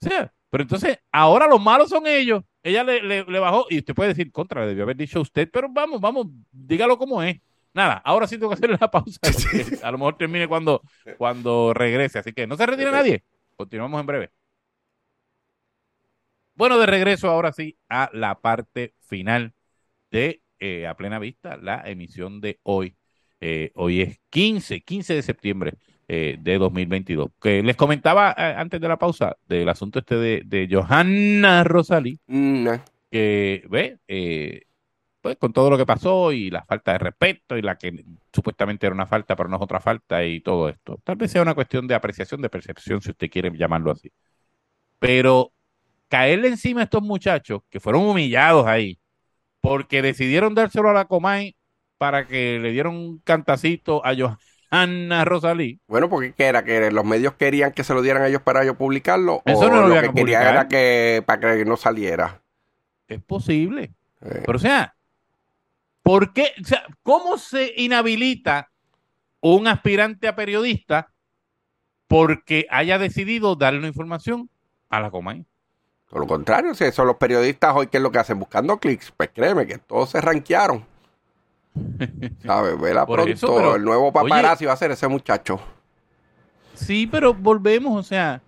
O sea, pero entonces ahora los malos son ellos. Ella le, le- le bajó y usted puede decir contra, le debió haber dicho a usted, pero vamos, vamos, dígalo como es. Nada, ahora sí tengo que hacerle la pausa. a lo mejor termine cuando, cuando regrese. Así que no se retire nadie. Continuamos en breve. Bueno, de regreso ahora sí a la parte final de eh, A Plena Vista, la emisión de hoy. Eh, hoy es 15, 15 de septiembre eh, de 2022. Que les comentaba eh, antes de la pausa del asunto este de, de Johanna Rosalí, Mm, no. que ve, eh, pues con todo lo que pasó y la falta de respeto y la que supuestamente era una falta pero no es otra falta y todo esto. Tal vez sea una cuestión de apreciación, de percepción, si usted quiere llamarlo así. Pero caerle encima a estos muchachos que fueron humillados ahí porque decidieron dárselo a la Comay para que le dieran un cantacito a Johanna Rosalí. Bueno, porque ¿qué era? ¿Que los medios querían que se lo dieran a ellos para ellos publicarlo? Eso ¿O no lo lo que querían era que para que no saliera? Es posible. Eh, Pero o sea, ¿por qué? O sea, ¿cómo se inhabilita un aspirante a periodista porque haya decidido darle una información a la Comay? Por lo contrario, si son los periodistas hoy, ¿qué es lo que hacen? Buscando clics. Pues créeme que todos se rankearon. ¿Sabes? Vela pronto. eso, pero, el nuevo paparazzi va a ser ese muchacho. Sí, pero volvemos, o sea,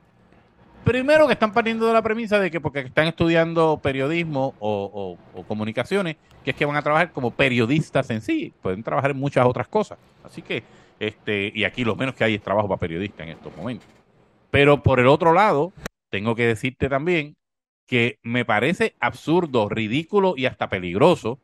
primero que están partiendo de la premisa de que porque están estudiando periodismo o, o- o comunicaciones, que es que van a trabajar como periodistas en sí, pueden trabajar en muchas otras cosas. Así que, este, y aquí lo menos que hay es trabajo para periodistas en estos momentos. Pero por el otro lado, tengo que decirte también que me parece absurdo, ridículo y hasta peligroso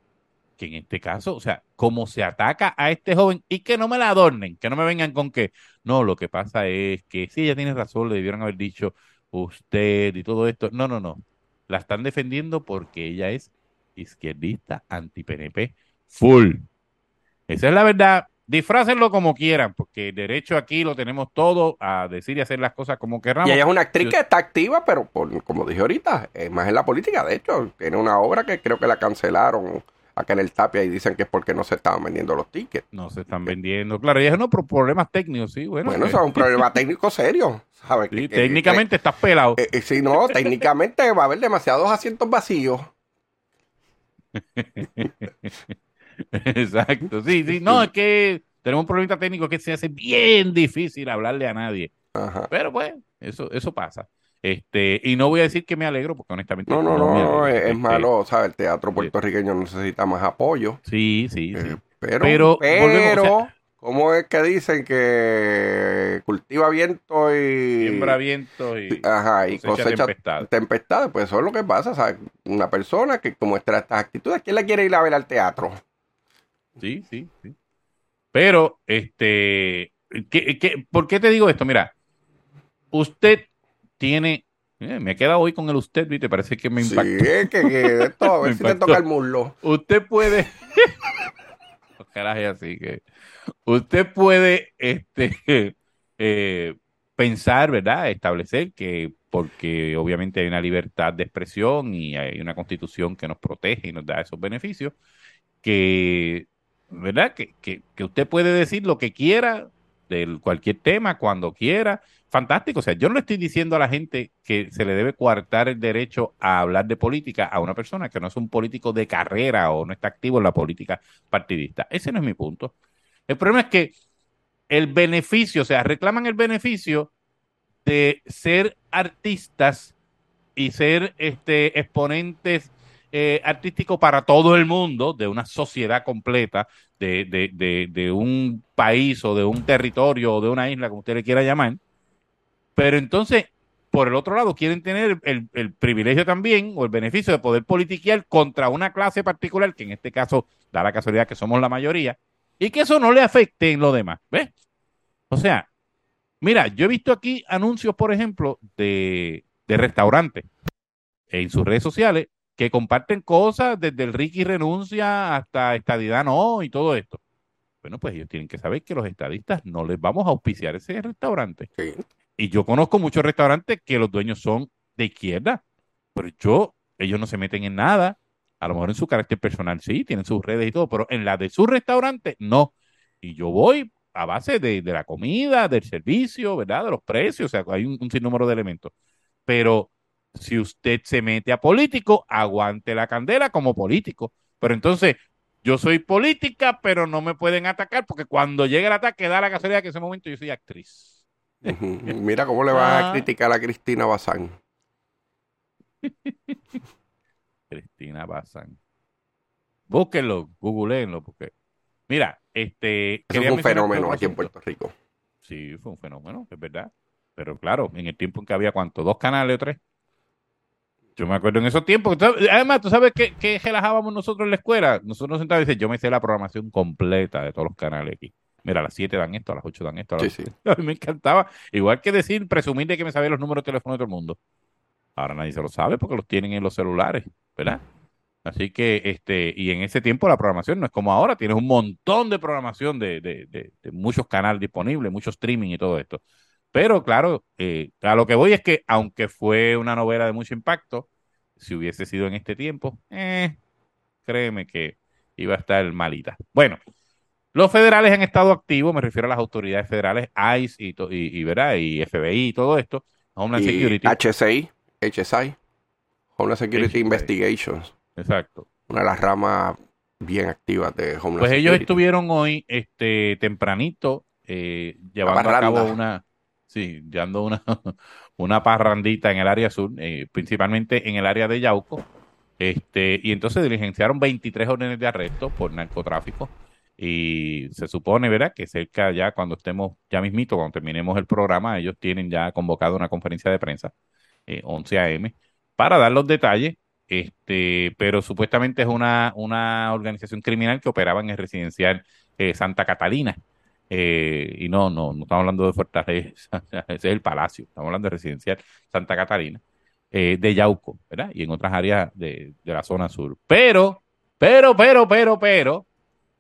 que en este caso, o sea, como se ataca a este joven y que no me la adornen, que no me vengan con que, no, lo que pasa es que sí, ella tiene razón, le debieron haber dicho usted y todo esto. No, no, no. La están defendiendo porque ella es izquierdista, anti-PNP, full. Esa es la verdad. Disfrácenlo como quieran, porque el derecho aquí lo tenemos todo a decir y hacer las cosas como queramos. Y ella es una actriz Yo- que está activa, pero por- como dije ahorita, es más en la política. De hecho, tiene una obra que creo que la cancelaron acá en el Tapia y dicen que es porque no se estaban vendiendo los tickets. No se están vendiendo. Claro, y es no por problemas técnicos, sí. Bueno, Bueno, eso es un problema técnico serio. ¿sabes? sí, Que- que- técnicamente estás pelado. Eh, eh, sí, no, técnicamente va a haber demasiados asientos vacíos. Exacto, sí, sí. No, es que tenemos un problema técnico que se hace bien difícil hablarle a nadie. Ajá. Pero pues, eso, eso pasa. Este, y no voy a decir que me alegro, porque honestamente No, no, no, alegro. es, es Este, malo, ¿sabes? El teatro puertorriqueño necesita más apoyo. Sí, sí, sí. eh, pero, Pero, pero, volvemos, o sea, ¿Cómo es que dicen que cultiva viento y. Siembra viento y, Ajá, y cosecha cosecha tempestades. tempestades? Pues eso es lo que pasa. ¿sabes? Una persona que muestra estas actitudes, ¿quién la quiere ir a ver al teatro? Sí, sí, sí. Pero, este, ¿qué- qué- por qué te digo esto? Mira, usted tiene, eh, me he quedado hoy con el usted, ¿viste? Parece que me Sí, impactó. es que, que esto, a ver si te impactó. toca el muslo. Usted puede, carajo, así que, usted puede, este, eh, pensar, ¿verdad? Establecer que, porque obviamente hay una libertad de expresión y hay una constitución que nos protege y nos da esos beneficios, que, ¿verdad? Que, que, que usted puede decir lo que quiera de cualquier tema, cuando quiera. Fantástico. O sea, yo no estoy diciendo a la gente que se le debe coartar el derecho a hablar de política a una persona que no es un político de carrera o no está activo en la política partidista. Ese no es mi punto. El problema es que el beneficio, o sea, reclaman el beneficio de ser artistas y ser este, exponentes eh, artísticos para todo el mundo, de una sociedad completa, de, de, de, de un país o de un territorio o de una isla, como usted le quiera llamar. Pero entonces, por el otro lado, quieren tener el, el privilegio también o el beneficio de poder politiquear contra una clase particular, que en este caso da la casualidad que somos la mayoría, y que eso no le afecte en lo demás. ¿Ves? O sea, mira, yo he visto aquí anuncios, por ejemplo, de, de restaurantes en sus redes sociales que comparten cosas desde el Ricky renuncia hasta estadidad no y todo esto. Bueno, pues ellos tienen que saber que los estadistas no les vamos a auspiciar ese restaurante. Sí. Y yo conozco muchos restaurantes que los dueños son de izquierda, pero yo, ellos no se meten en nada. A lo mejor en su carácter personal sí, tienen sus redes y todo, pero en la de su restaurante no. Y yo voy a base de, de la comida, del servicio, ¿verdad? De los precios, o sea, hay un, un sinnúmero de elementos. Pero si usted se mete a político, aguante la candela como político. Pero entonces, yo soy política, pero no me pueden atacar porque cuando llegue el ataque da la casualidad que en ese momento yo soy actriz. Mira cómo le vas Ah. a criticar a Cristina Bazán. Cristina Bazán. Búsquenlo, googleenlo, porque. Mira, este. Eso fue un fenómeno aquí en. Puerto Rico. Sí, fue un fenómeno, es verdad. Pero claro, en el tiempo en que había cuánto, dos canales o tres. Yo me acuerdo en esos tiempos. Además, ¿tú sabes qué, qué relajábamos nosotros en la escuela? Nosotros nos sentábamos y decíamos, yo me sé la programación completa de todos los canales aquí. Mira, a las 7 dan esto, a las 8 dan esto. A, las Sí, sí. a mí me encantaba. Igual que decir, presumir de que me sabía los números de teléfono de todo el mundo. Ahora nadie se lo sabe porque los tienen en los celulares, ¿verdad? Así que, este, y en ese tiempo la programación no es como ahora, tienes un montón de programación de, de, de, de muchos canales disponibles, mucho streaming y todo esto. Pero claro, eh, a lo que voy es que, aunque fue una novela de mucho impacto, si hubiese sido en este tiempo, eh, créeme que iba a estar malita. Bueno, los federales han estado activos, me refiero a las autoridades federales, ICE y, y, y, ¿verdad? y FBI y todo esto, Homeland Y Security. HSI, HSI, Homeland Security. Investigations, Exacto. una de las ramas bien activas de Homeland Pues ellos estuvieron hoy, este, tempranito, eh, llevando a cabo una, sí, llevando una, una parrandita en el área sur, eh, principalmente en el área de Yauco, este, y entonces diligenciaron 23 órdenes de arresto por narcotráfico, y se supone, ¿verdad?, que cerca ya cuando estemos, ya mismito, cuando terminemos el programa, ellos tienen ya convocado una conferencia de prensa, eh, 11 a.m., para dar los detalles este, pero supuestamente es una, una organización criminal que operaba en el residencial eh, Santa Catalina. Eh, y no, no, no estamos hablando de Fortaleza, ese es el Palacio, estamos hablando de residencial Santa Catalina, eh, de Yauco, ¿verdad? Y en otras áreas de, de la zona sur. Pero, pero, pero, pero, pero,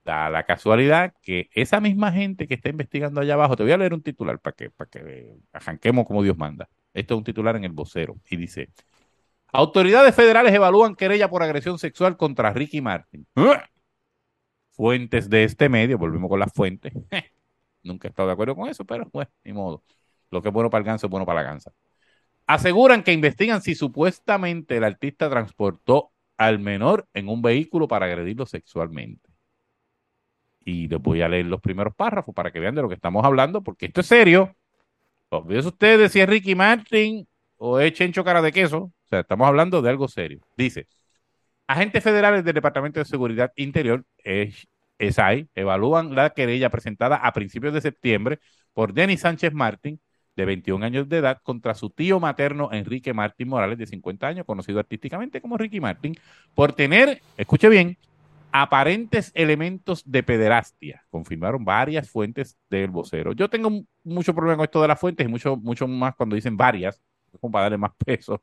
da la casualidad que esa misma gente que está investigando allá abajo, te voy a leer un titular para que, para que arranquemos como Dios manda. Esto es un titular en el vocero y dice, autoridades federales evalúan querella por agresión sexual contra Ricky Martin. Fuentes de este medio, volvemos con las fuentes. Nunca he estado de acuerdo con eso, pero bueno, ni modo. Lo que es bueno para el ganso es bueno para la gansa. Aseguran que investigan si supuestamente el artista transportó al menor en un vehículo para agredirlo sexualmente. Y les voy a leer los primeros párrafos para que vean de lo que estamos hablando, porque esto es serio. Olvídense ustedes si es Ricky Martin o es Chencho Cara de Queso. O sea, estamos hablando de algo serio. Dice, agentes federales del Departamento de Seguridad Interior, ESAI evalúan la querella presentada a principios de septiembre por Denis Sánchez Martín, de 21 años de edad, contra su tío materno Enrique Martín Morales, de 50 años, conocido artísticamente como Ricky Martín, por tener, escuche bien, aparentes elementos de pederastia, confirmaron varias fuentes del vocero. Yo tengo mucho problema con esto de las fuentes y mucho, mucho más cuando dicen varias, como para darle más peso.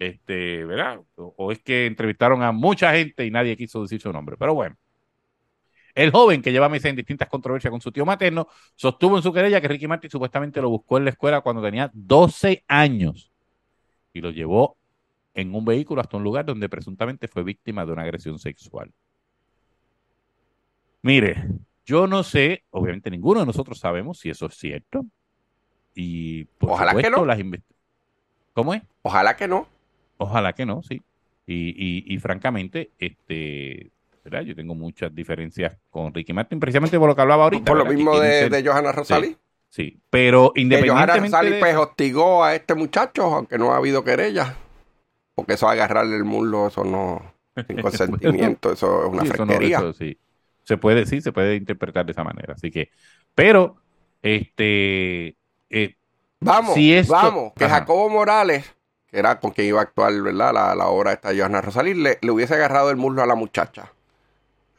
Este, ¿verdad? O, o es que entrevistaron a mucha gente y nadie quiso decir su nombre. Pero bueno. El joven que lleva meses en distintas controversias con su tío materno sostuvo en su querella que Ricky Martin supuestamente lo buscó en la escuela cuando tenía 12 años y lo llevó en un vehículo hasta un lugar donde presuntamente fue víctima de una agresión sexual. Mire, yo no sé, obviamente ninguno de nosotros sabemos si eso es cierto. Y por Ojalá que no. las ¿Cómo es? Ojalá que no. Ojalá que no, sí. Y, y, y francamente, este, ¿verdad? Yo tengo muchas diferencias con Ricky Martin, precisamente por lo que hablaba ahorita. Por lo mismo de, ser- de Johanna Rosalí. Sí, pero Que Johanna independientemente Rosalí de pues hostigó a este muchacho, aunque no ha habido querella. Porque eso agarrarle el muslo, eso no, sin consentimiento, eso es una Sí, eso no- eso sí. Se puede, sí, se puede interpretar de esa manera. Así que, pero, este, eh, Vamos, Si esto- vamos, que Ajá. Jacobo Morales, que era con quien iba a actuar, ¿verdad? La, la obra esta de Johanna Rosalí, le, le hubiese agarrado el muslo a la muchacha.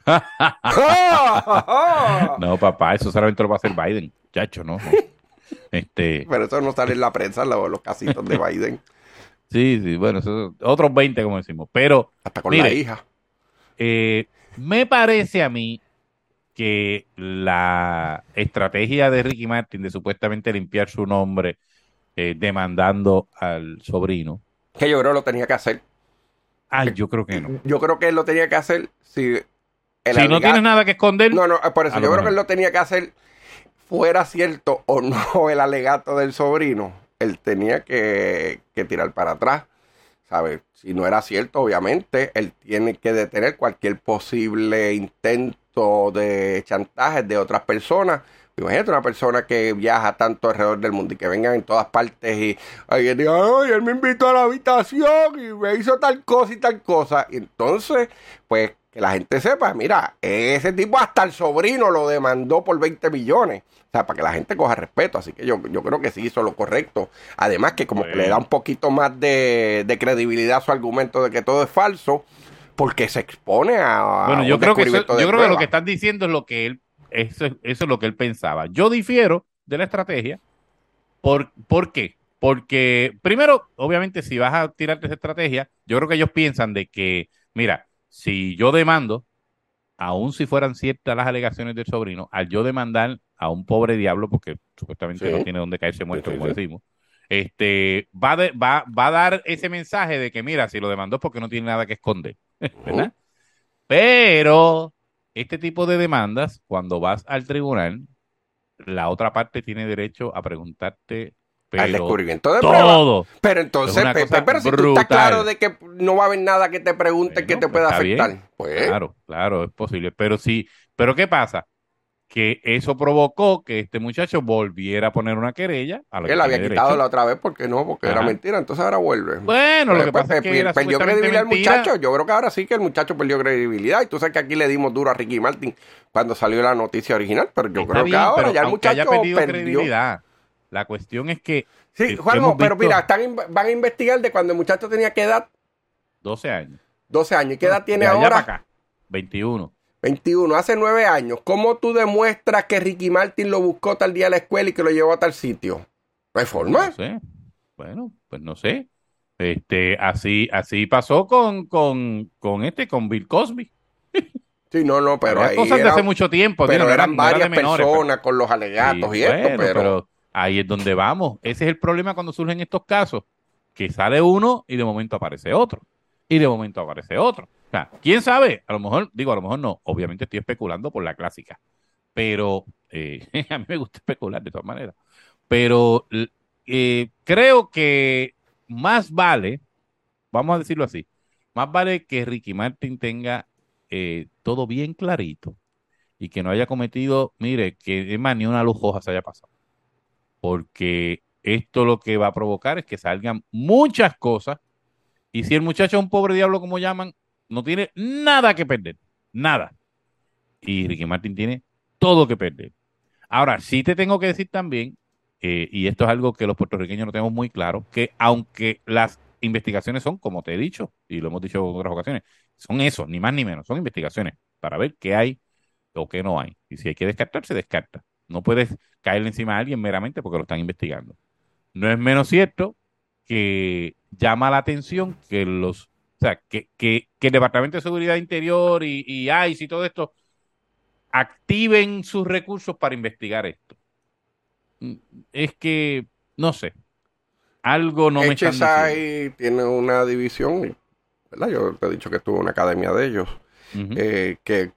no, papá, eso solamente lo va a hacer Biden, chacho, ¿no? Este, Pero eso no sale en la prensa, lo- los casitos de Biden, sí, sí, bueno, eso, otros 20, como decimos, pero hasta con Mire. la hija. Eh, me parece a mí que la estrategia de Ricky Martin de supuestamente limpiar su nombre eh, demandando al sobrino, Que yo creo que lo tenía que hacer. ay, yo creo que no. Yo creo que él lo tenía que hacer si... el Si no tienes nada que esconder, No, no, eh, por eso yo creo que él lo tenía que hacer, fuera cierto o no el alegato del sobrino, él tenía que, que tirar para atrás. ¿Sabes? Si no era cierto, obviamente, él tiene que detener cualquier posible intento de chantaje de otras personas. Imagínate una persona que viaja tanto alrededor del mundo y que vengan en todas partes y alguien diga, ay, él me invitó a la habitación y me hizo tal cosa y tal cosa. Y entonces, pues que la gente sepa, mira, ese tipo hasta el sobrino lo demandó por 20 millones. O sea, para que la gente coja respeto. Así que yo, yo creo que sí hizo lo correcto. Además que como que le da un poquito más de, de credibilidad a su argumento de que todo es falso, porque se expone a... bueno, yo creo que eso- yo creo que lo que están diciendo es lo que él, eso, es- eso es lo que él pensaba. Yo difiero de la estrategia. ¿Por, ¿por qué? Porque, primero, obviamente, si vas a tirarte esa estrategia, yo creo que ellos piensan de que, mira, si yo demando, aun si fueran ciertas las alegaciones del sobrino, al yo demandar a un pobre diablo, porque supuestamente Sí. no tiene donde caerse muerto, Sí, sí, como decimos, este, va, de- va, va a dar ese mensaje de que, mira, si lo demandó es porque no tiene nada que esconder, ¿verdad? Pero este tipo de demandas, cuando vas al tribunal, la otra parte tiene derecho a preguntarte Al pero descubrimiento de prueba. todo. Pero entonces, Pepe, pero si tú estás claro de que no va a haber nada que te pregunte Bueno, que te pues pueda afectar, pues Claro, claro, es posible. Pero sí, pero ¿qué pasa? Que eso provocó que este muchacho volviera a poner una querella a que él había tiene quitado derecho. la otra vez porque no, porque era mentira, entonces ahora vuelve. Bueno, lo Pues, que pues, pasa es que per- perdió supuestamente credibilidad el mentira. muchacho. Yo creo que ahora sí que el muchacho perdió credibilidad. Y tú sabes que aquí le dimos duro a Ricky Martin cuando salió la noticia original, pero yo Está creo bien, que ahora ya el haya muchacho perdido perdió. credibilidad, la cuestión es que Sí, Juanjo, pero visto mira, están, van a investigar de cuando el muchacho tenía que edad, 12 años. 12 años. ¿Y qué edad tiene De allá ahora? para acá, 21. 21, hace 9 años. ¿Cómo tú demuestras que Ricky Martin lo buscó tal día a la escuela y que lo llevó a tal sitio? No hay forma. No sé. Bueno, pues no sé. Este, así, así pasó con, con, con este, con Bill Cosby. Sí, no, no, pero ahí cosas de era- hace mucho tiempo. pero no eran no era de varias pero- personas con los alegatos Sí, y esto, bueno, pero... ahí es donde vamos. Ese es el problema cuando surgen estos casos, que sale uno y de momento aparece otro, y de momento aparece otro. O sea, quién sabe, a lo mejor, digo, a lo mejor no, obviamente estoy especulando por la clásica, pero eh, a mí me gusta especular de todas maneras, pero eh, creo que más vale, vamos a decirlo así, más vale que Ricky Martin tenga eh, todo bien clarito y que no haya cometido, mire, que es más, ni una lujosa se haya pasado. Porque esto lo que va a provocar es que salgan muchas cosas. Y si el muchacho es un pobre diablo, como llaman, no tiene nada que perder. Nada. y Ricky Martin tiene todo que perder. Ahora, sí te tengo que decir también, eh, y esto es algo que los puertorriqueños no tenemos muy claro, que aunque las investigaciones son, como te he dicho, y lo hemos dicho en otras ocasiones, son eso, ni más ni menos, son investigaciones para ver qué hay o qué no hay. Y si hay que descartar, se descarta. No puedes caerle encima a alguien meramente porque lo están investigando. No es menos cierto que llama la atención que los, o sea, que, que, que el Departamento de Seguridad Interior y, y ICE y todo esto activen sus recursos para investigar esto. Mm, Es que, no sé, algo no me están diciendo. HSI tiene una división, ¿verdad? Yo te he dicho que estuvo en una academia de ellos, eh, que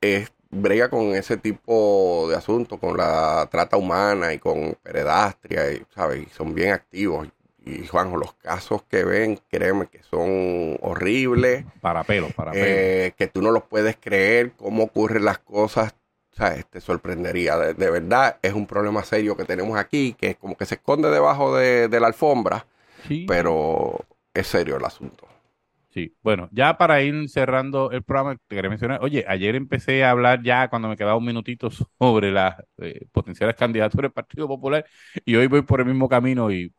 es, brega con ese tipo de asuntos, con la trata humana y con peredastria, y, ¿sabes? Y son bien activos. Y Juanjo, los casos que ven, créeme que son horribles, Para pelo, para pelo. eh, que tú no los puedes creer, cómo ocurren las cosas, ¿sabes? Te sorprendería. De, de verdad, es un problema serio que tenemos aquí, que como que se esconde debajo de, de la alfombra, Sí. pero es serio el asunto. Sí, bueno, ya para ir cerrando el programa, te quería mencionar, oye, ayer empecé a hablar ya cuando me quedaba un minutito sobre las eh, potenciales candidaturas del Partido Popular y hoy voy por el mismo camino y,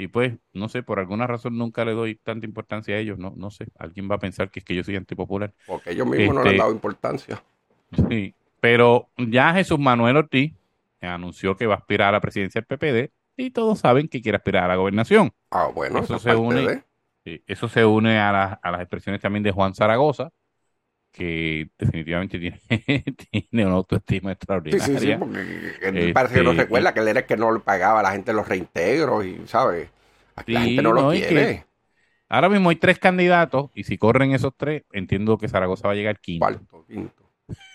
y pues, no sé, por alguna razón nunca le doy tanta importancia a ellos, no, no sé, alguien va a pensar que es que yo soy antipopular. Porque ellos mismos no le han Este- dado importancia. Sí, pero ya Jesús Manuel Ortiz anunció que va a aspirar a la presidencia del PPD y todos saben que quiere aspirar a la gobernación. Ah, bueno, Eso eso es se une. de- Eso se une a, las- a las expresiones también de Juan Zaragoza, que definitivamente tiene, tiene una autoestima Sí, extraordinaria. sí, sí, porque él Este, parece que no recuerda que él era el que no le pagaba a la gente los reintegros y, ¿sabes? La Sí, gente no lo no, y quiere. que- Ahora mismo hay tres candidatos y si corren esos tres, entiendo que Zaragoza va a llegar quinto. Cuarto, quinto.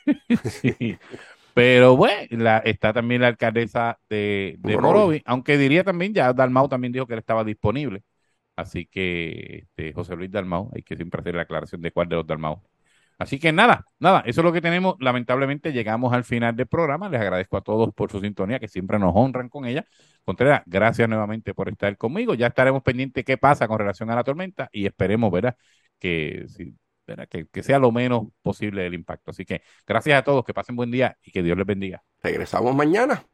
Sí. Pero bueno, la, está también la alcaldesa de, de. Morovi, aunque diría también, ya Dalmau también dijo que él estaba disponible. Así que este, José Luis Dalmau, hay que siempre hacer la aclaración de cuál de los Dalmau. Así que nada, nada, eso es lo que tenemos. Lamentablemente llegamos al final del programa. Les agradezco a todos por su sintonía, que siempre nos honran con ella. Contreras, gracias nuevamente por estar conmigo. Ya estaremos pendientes qué pasa con relación a la tormenta y esperemos, ¿verdad? Que, que sea lo menos posible el impacto. Así que gracias a todos, que pasen buen día y que Dios les bendiga. Regresamos mañana.